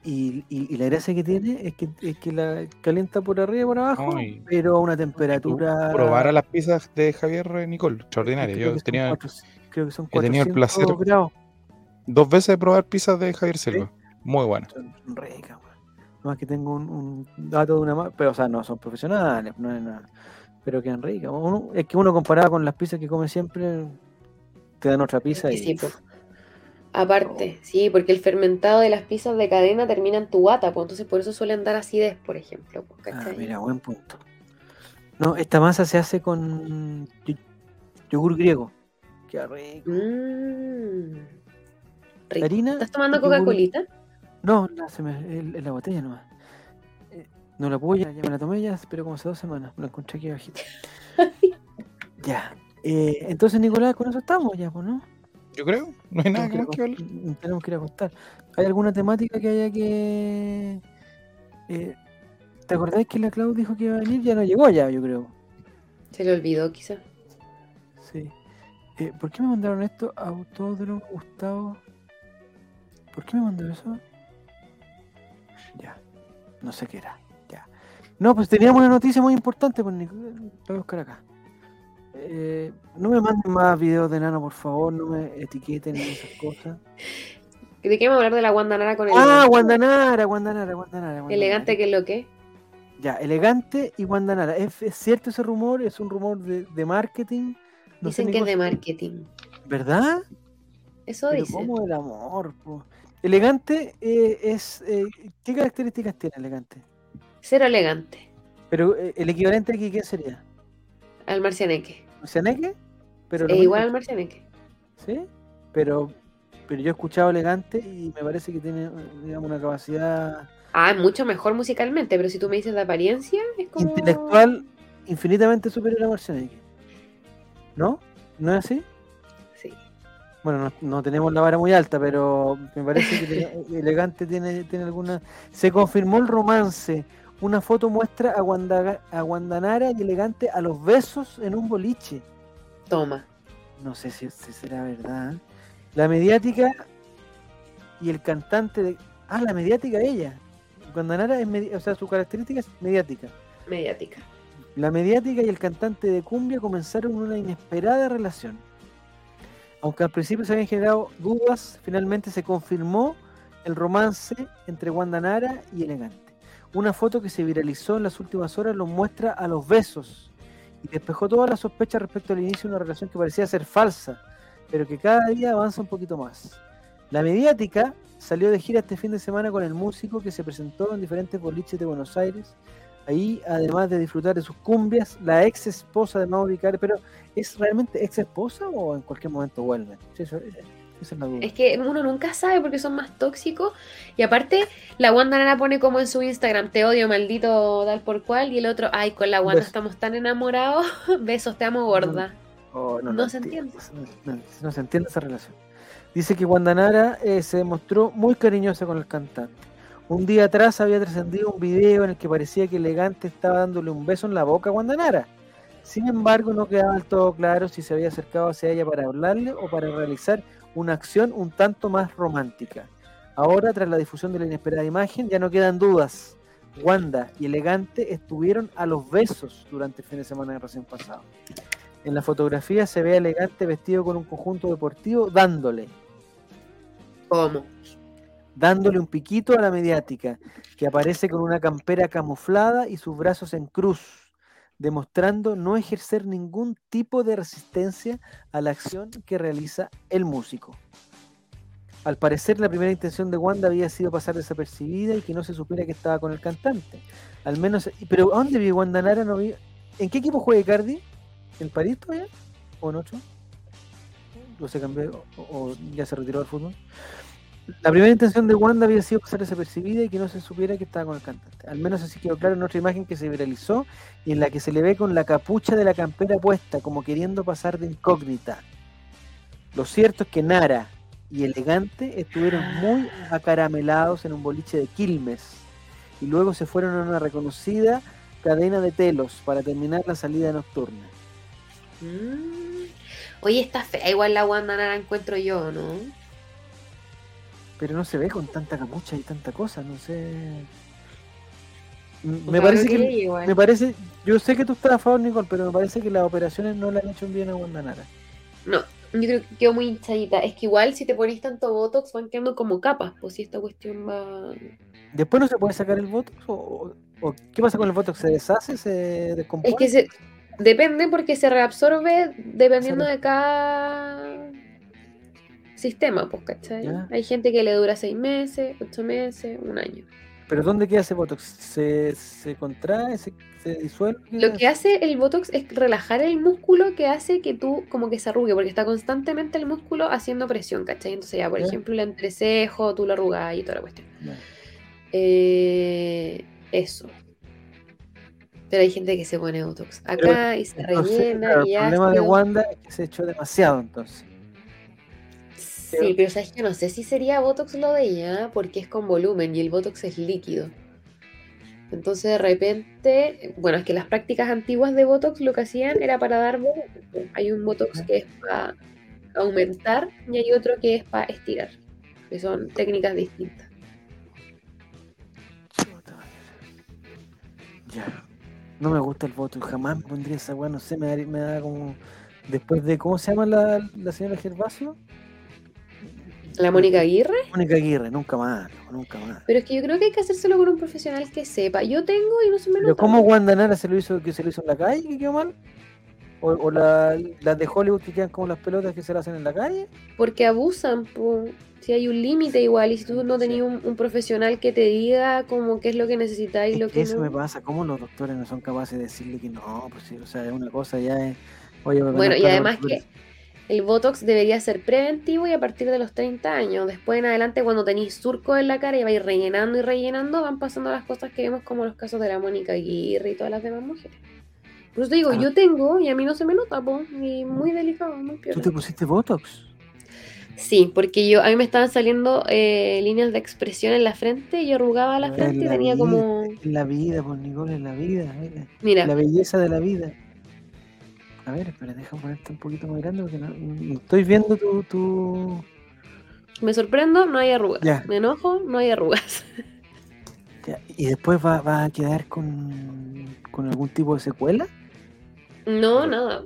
Y, y- y la gracia que tiene es que, es que la calienta por arriba y por abajo, Ay. pero a una temperatura. Probar a las pizzas de Javier Nicole, extraordinaria. creo Yo que son tenía cuatro- creo que son he tenido el 400 placer- grados. dos veces de probar pizzas de Javier Silva. Muy buenas. Son ricas, es que tengo un, un dato de una más, pero o sea, no son profesionales, no es nada. Pero quedan ricas. Uno- es que uno comparado con las pizzas que come siempre, te dan otra pizza y sí. Aparte, sí, porque el fermentado de las pizzas de cadena termina en tu guata, pues entonces por eso suelen dar acidez, por ejemplo. pues, Ah, mira, buen punto. No, esta masa se hace con yo- yogur griego. Qué rico. Mm. Rico. Harina. ¿Estás tomando Coca-Colita? No, la, se me, el- en la botella nomás. Eh, no la puedo, ya, ya me la tomé ya, pero como hace dos semanas. Me la encontré aquí bajita. ya. eh, entonces, Nicolás, con eso estamos ya, pues, ¿no? Yo creo. No hay nada Tenemos más que a hablar. Tenemos que ir a acostar. ¿Hay alguna temática que haya que... eh, ¿Te acordáis que la Clau dijo que iba a venir? Ya no llegó ya, yo creo. Se le olvidó, quizá. Sí. Eh, ¿Por qué me mandaron esto? Autódromo Gustavo. ¿Por qué me mandaron eso? Ya. No sé qué era. Ya. No, pues teníamos una noticia muy importante. Pues, Nico. Voy a buscar acá. Eh, no me manden más videos de Nano, por favor. No me etiqueten en esas cosas. ¿De qué vamos a hablar de la Guandanara con el Ah, Guandanara, Guandanara, Guandanara. Elegante que es lo que. Ya, elegante y Guandanara. ¿Es, es cierto ese rumor? ¿Es un rumor de, de marketing? No Dicen que es de marketing. ¿Verdad? Eso Pero dicen. ¿cómo el amor? po? Elegante eh, es... eh, ¿Qué características tiene elegante? Cero elegante. Pero el equivalente aquí, ¿qué sería? Al marcianeque. ¿Cianeque? Pero igual al marcianeque. ¿Sí? Pero, pero yo he escuchado elegante y me parece que tiene, digamos, una capacidad Ah, mucho mejor musicalmente, pero si tú me dices de apariencia, es como. intelectual infinitamente superior a Marcianeque. ¿No? ¿No es así? Sí. Bueno, no, no tenemos la vara muy alta, pero me parece que ele- elegante tiene, tiene alguna. Se confirmó el romance. Una foto muestra a, Guandaga- a Guandanara y elegante a los besos en un boliche. Toma. No sé si, si será verdad. La mediática y el cantante de. Ah, la mediática ella. Guandanara es medi- o sea, su característica es mediática. Mediática. La mediática y el cantante de cumbia comenzaron una inesperada relación. Aunque al principio se habían generado dudas, finalmente se confirmó el romance entre Wanda Nara y Elegante. Una foto que se viralizó en las últimas horas los muestra a los besos y despejó todas las sospechas respecto al inicio de una relación que parecía ser falsa, pero que cada día avanza un poquito más. La mediática salió de gira este fin de semana con el músico que se presentó en diferentes boliches de Buenos Aires Ahí, además de disfrutar de sus cumbias, la ex esposa de Mauro Icardi, pero ¿es realmente ex esposa o en cualquier momento vuelven? Sí, eso- esa es la duda. Es que uno nunca sabe porque son más tóxicos. Y aparte, la Wanda Nara pone como en su Instagram, te odio, maldito tal por cual. Y el otro, ay, con la Wanda estamos tan enamorados. Besos, te amo gorda. Oh, no se entiende. No, se entiende esa relación. Dice que Guandanara eh, se mostró muy cariñosa con el cantante. Un día atrás había trascendido un video en el que parecía que Elegante estaba dándole un beso en la boca a Guandanara. Sin embargo, no quedaba del todo claro si se había acercado hacia ella para hablarle o para realizar una acción un tanto más romántica. Ahora, tras la difusión de la inesperada imagen, ya no quedan dudas. Wanda y Elegante estuvieron a los besos durante el fin de semana de recién pasado. En la fotografía se ve a Elegante vestido con un conjunto deportivo dándole, ¿Cómo? dándole un piquito a la mediática, que aparece con una campera camuflada y sus brazos en cruz. Demostrando no ejercer ningún tipo de resistencia a la acción que realiza el músico. Al parecer, la primera intención de Wanda había sido pasar desapercibida y que no se supiera que estaba con el cantante. Al menos, pero ¿a dónde vive Wanda Nara? ¿En qué equipo juega Icardi? ¿En París todavía? ¿O en otro? ¿O se cambió? ¿O, o ya se retiró del fútbol? La primera intención de Wanda había sido pasar desapercibida y que no se supiera que estaba con el cantante. Al menos así quedó claro en otra imagen que se viralizó y en la que se le ve con la capucha de la campera puesta, como queriendo pasar de incógnita. Lo cierto es que Nara y Elegante estuvieron muy acaramelados en un boliche de Quilmes y luego se fueron a una reconocida cadena de telos para terminar la salida nocturna. Mm. Oye, está fea, igual la Wanda Nara encuentro yo, ¿no? Pero no se ve con tanta capucha y tanta cosa, no sé. Me parece que. Me parece, yo sé que tú estás a favor, Nicole, pero me parece que las operaciones no le han hecho bien a Wanda Nara. No, yo creo que quedó muy hinchadita. Es que igual si te pones tanto Botox van quedando como capas, pues si esta cuestión va... ¿Después no se puede sacar el Botox? ¿O, qué pasa con el Botox? ¿Se deshace? ¿Se descompone? Es que se... depende porque se reabsorbe dependiendo de cada sistema, pues, ¿cachai? Ya. Hay gente que le dura seis meses, ocho meses, un año. ¿Pero dónde queda ese Botox? ¿Se, se contrae? ¿Se, se disuelve? Lo que hace el Botox es relajar el músculo que hace que tú como que se arrugue, porque está constantemente el músculo haciendo presión, ¿cachai? Entonces ya, por Ya. ejemplo, el entrecejo, tú lo arrugas y toda la cuestión. Eh, eso. Pero hay gente que se pone Botox acá y se Entonces, rellena claro, y el problema de Wanda es que se echó demasiado entonces. Sí, pero sabes que no sé si sería Botox lo de ella, porque es con volumen y el Botox es líquido. Entonces de repente, bueno, es que las prácticas antiguas de Botox lo que hacían era para dar volumen. Hay un Botox que es para aumentar y hay otro que es para estirar, que son técnicas distintas. Ya. No me gusta el Botox, jamás me pondría esa weá, no sé, me da, me da como. Después de. ¿Cómo se llama la, la señora Gervasio? La Mónica Aguirre, Mónica Aguirre, nunca más, nunca más. pero es que yo creo que hay que hacérselo con un profesional que sepa. Yo tengo y no se me nota. ¿cómo Wanda Nara se lo hizo que se lo hizo en la calle que quedó mal? ¿O, o la- las de Hollywood que quedan como las pelotas que se las hacen en la calle? Porque abusan, po. si hay un límite igual, y si tú no tenías un, un profesional que te diga como qué es lo que necesitas y lo que eso no. me pasa, ¿cómo los doctores no son capaces de decirle que no? Pues o sea, es una cosa ya es... Oye, Bueno, y además por que. El Botox debería ser preventivo y a partir de los 30 años. Después en adelante, cuando tenéis surco en la cara y vais rellenando y rellenando, van pasando las cosas que vemos como los casos de la Mónica Aguirre y todas las demás mujeres. Por eso te digo, Ah. yo tengo y a mí no se me nota, po, y muy delicado, muy ¿Tú piola. te pusiste Botox? Sí, porque yo a mí me estaban saliendo eh, líneas de expresión en la frente y yo arrugaba la En frente y tenía vida, como... En la vida, pues Nicole, en la vida, mira. Mira, La belleza de la vida. A ver, espera, deja ponerte un poquito más grande porque no, no estoy viendo tu... tu... me sorprendo, no hay arrugas. Ya. Me enojo, no hay arrugas. Ya, ¿Y después va, va a quedar con, con algún tipo de secuela? No, nada.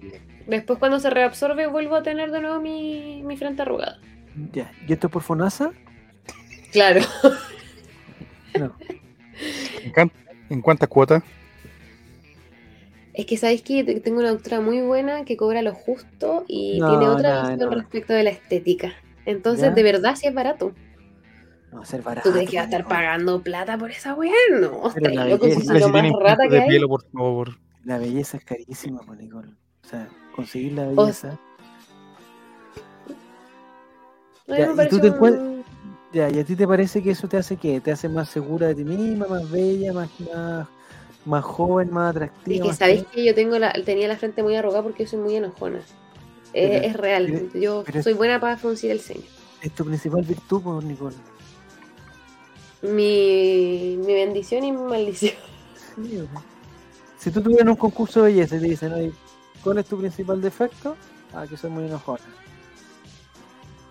Después cuando se reabsorbe vuelvo a tener de nuevo mi, mi frente arrugada. Ya, ¿y esto es por Fonasa? Claro. No. ¿En, can- en cuántas cuotas? Es que sabéis que te- tengo una doctora muy buena que cobra lo justo y No, tiene otra no, visión no. respecto de la estética. Entonces, ¿Ya? de verdad, sí es barato. No, va a ser barato. ¿Tú crees que va a estar pagando plata por esa weá? No, Pero la loco, belleza- si más tienen rata puntos que de hay. pelo, por favor. La belleza es carísima, pues, Nicole. O sea, conseguir la O- belleza. Ya, me ¿y tú te un- Ya, ¿y a ti te parece que eso te hace qué? ¿Te hace más segura de ti misma, más bella, más, más, más joven, más atractiva? Es que sabéis que yo tengo la, tenía la frente muy arrugada porque yo soy muy enojona. Pero- es real. pero- yo pero- soy buena para fruncir el ceño. Es tu principal virtud, pues, Nicole. Mi, mi bendición y mi maldición. Si tú tuvieras un concurso de belleza y te dicen, ¿cuál es tu principal defecto? Ah, que soy muy enojona.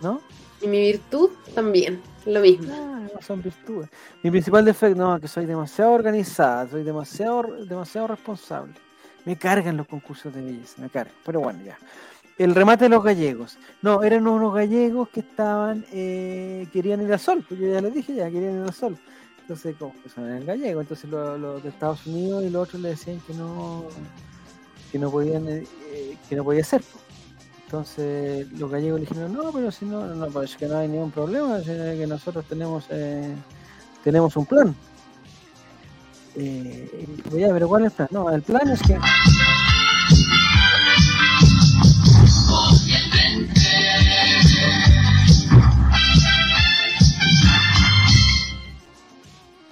¿No? Y mi virtud también. Lo mismo. Son virtudes. Mi principal defecto, no, que soy demasiado organizada, soy demasiado, demasiado responsable. Me cargan los concursos de belleza, me cargan. Pero bueno, ya. El remate de los gallegos. No, eran unos gallegos que estaban, eh, querían ir al sol, pues yo ya les dije ya, querían ir al sol. Entonces, como que son el gallego, entonces los lo de Estados Unidos y los otros le decían que no que no podían eh, que no podía ser. po. Entonces los gallegos le dijeron, no, pero si no, no, pues que no hay ningún problema, que nosotros tenemos eh, tenemos un plan. Eh, y, ya, pero ¿cuál es el plan? No, el plan es que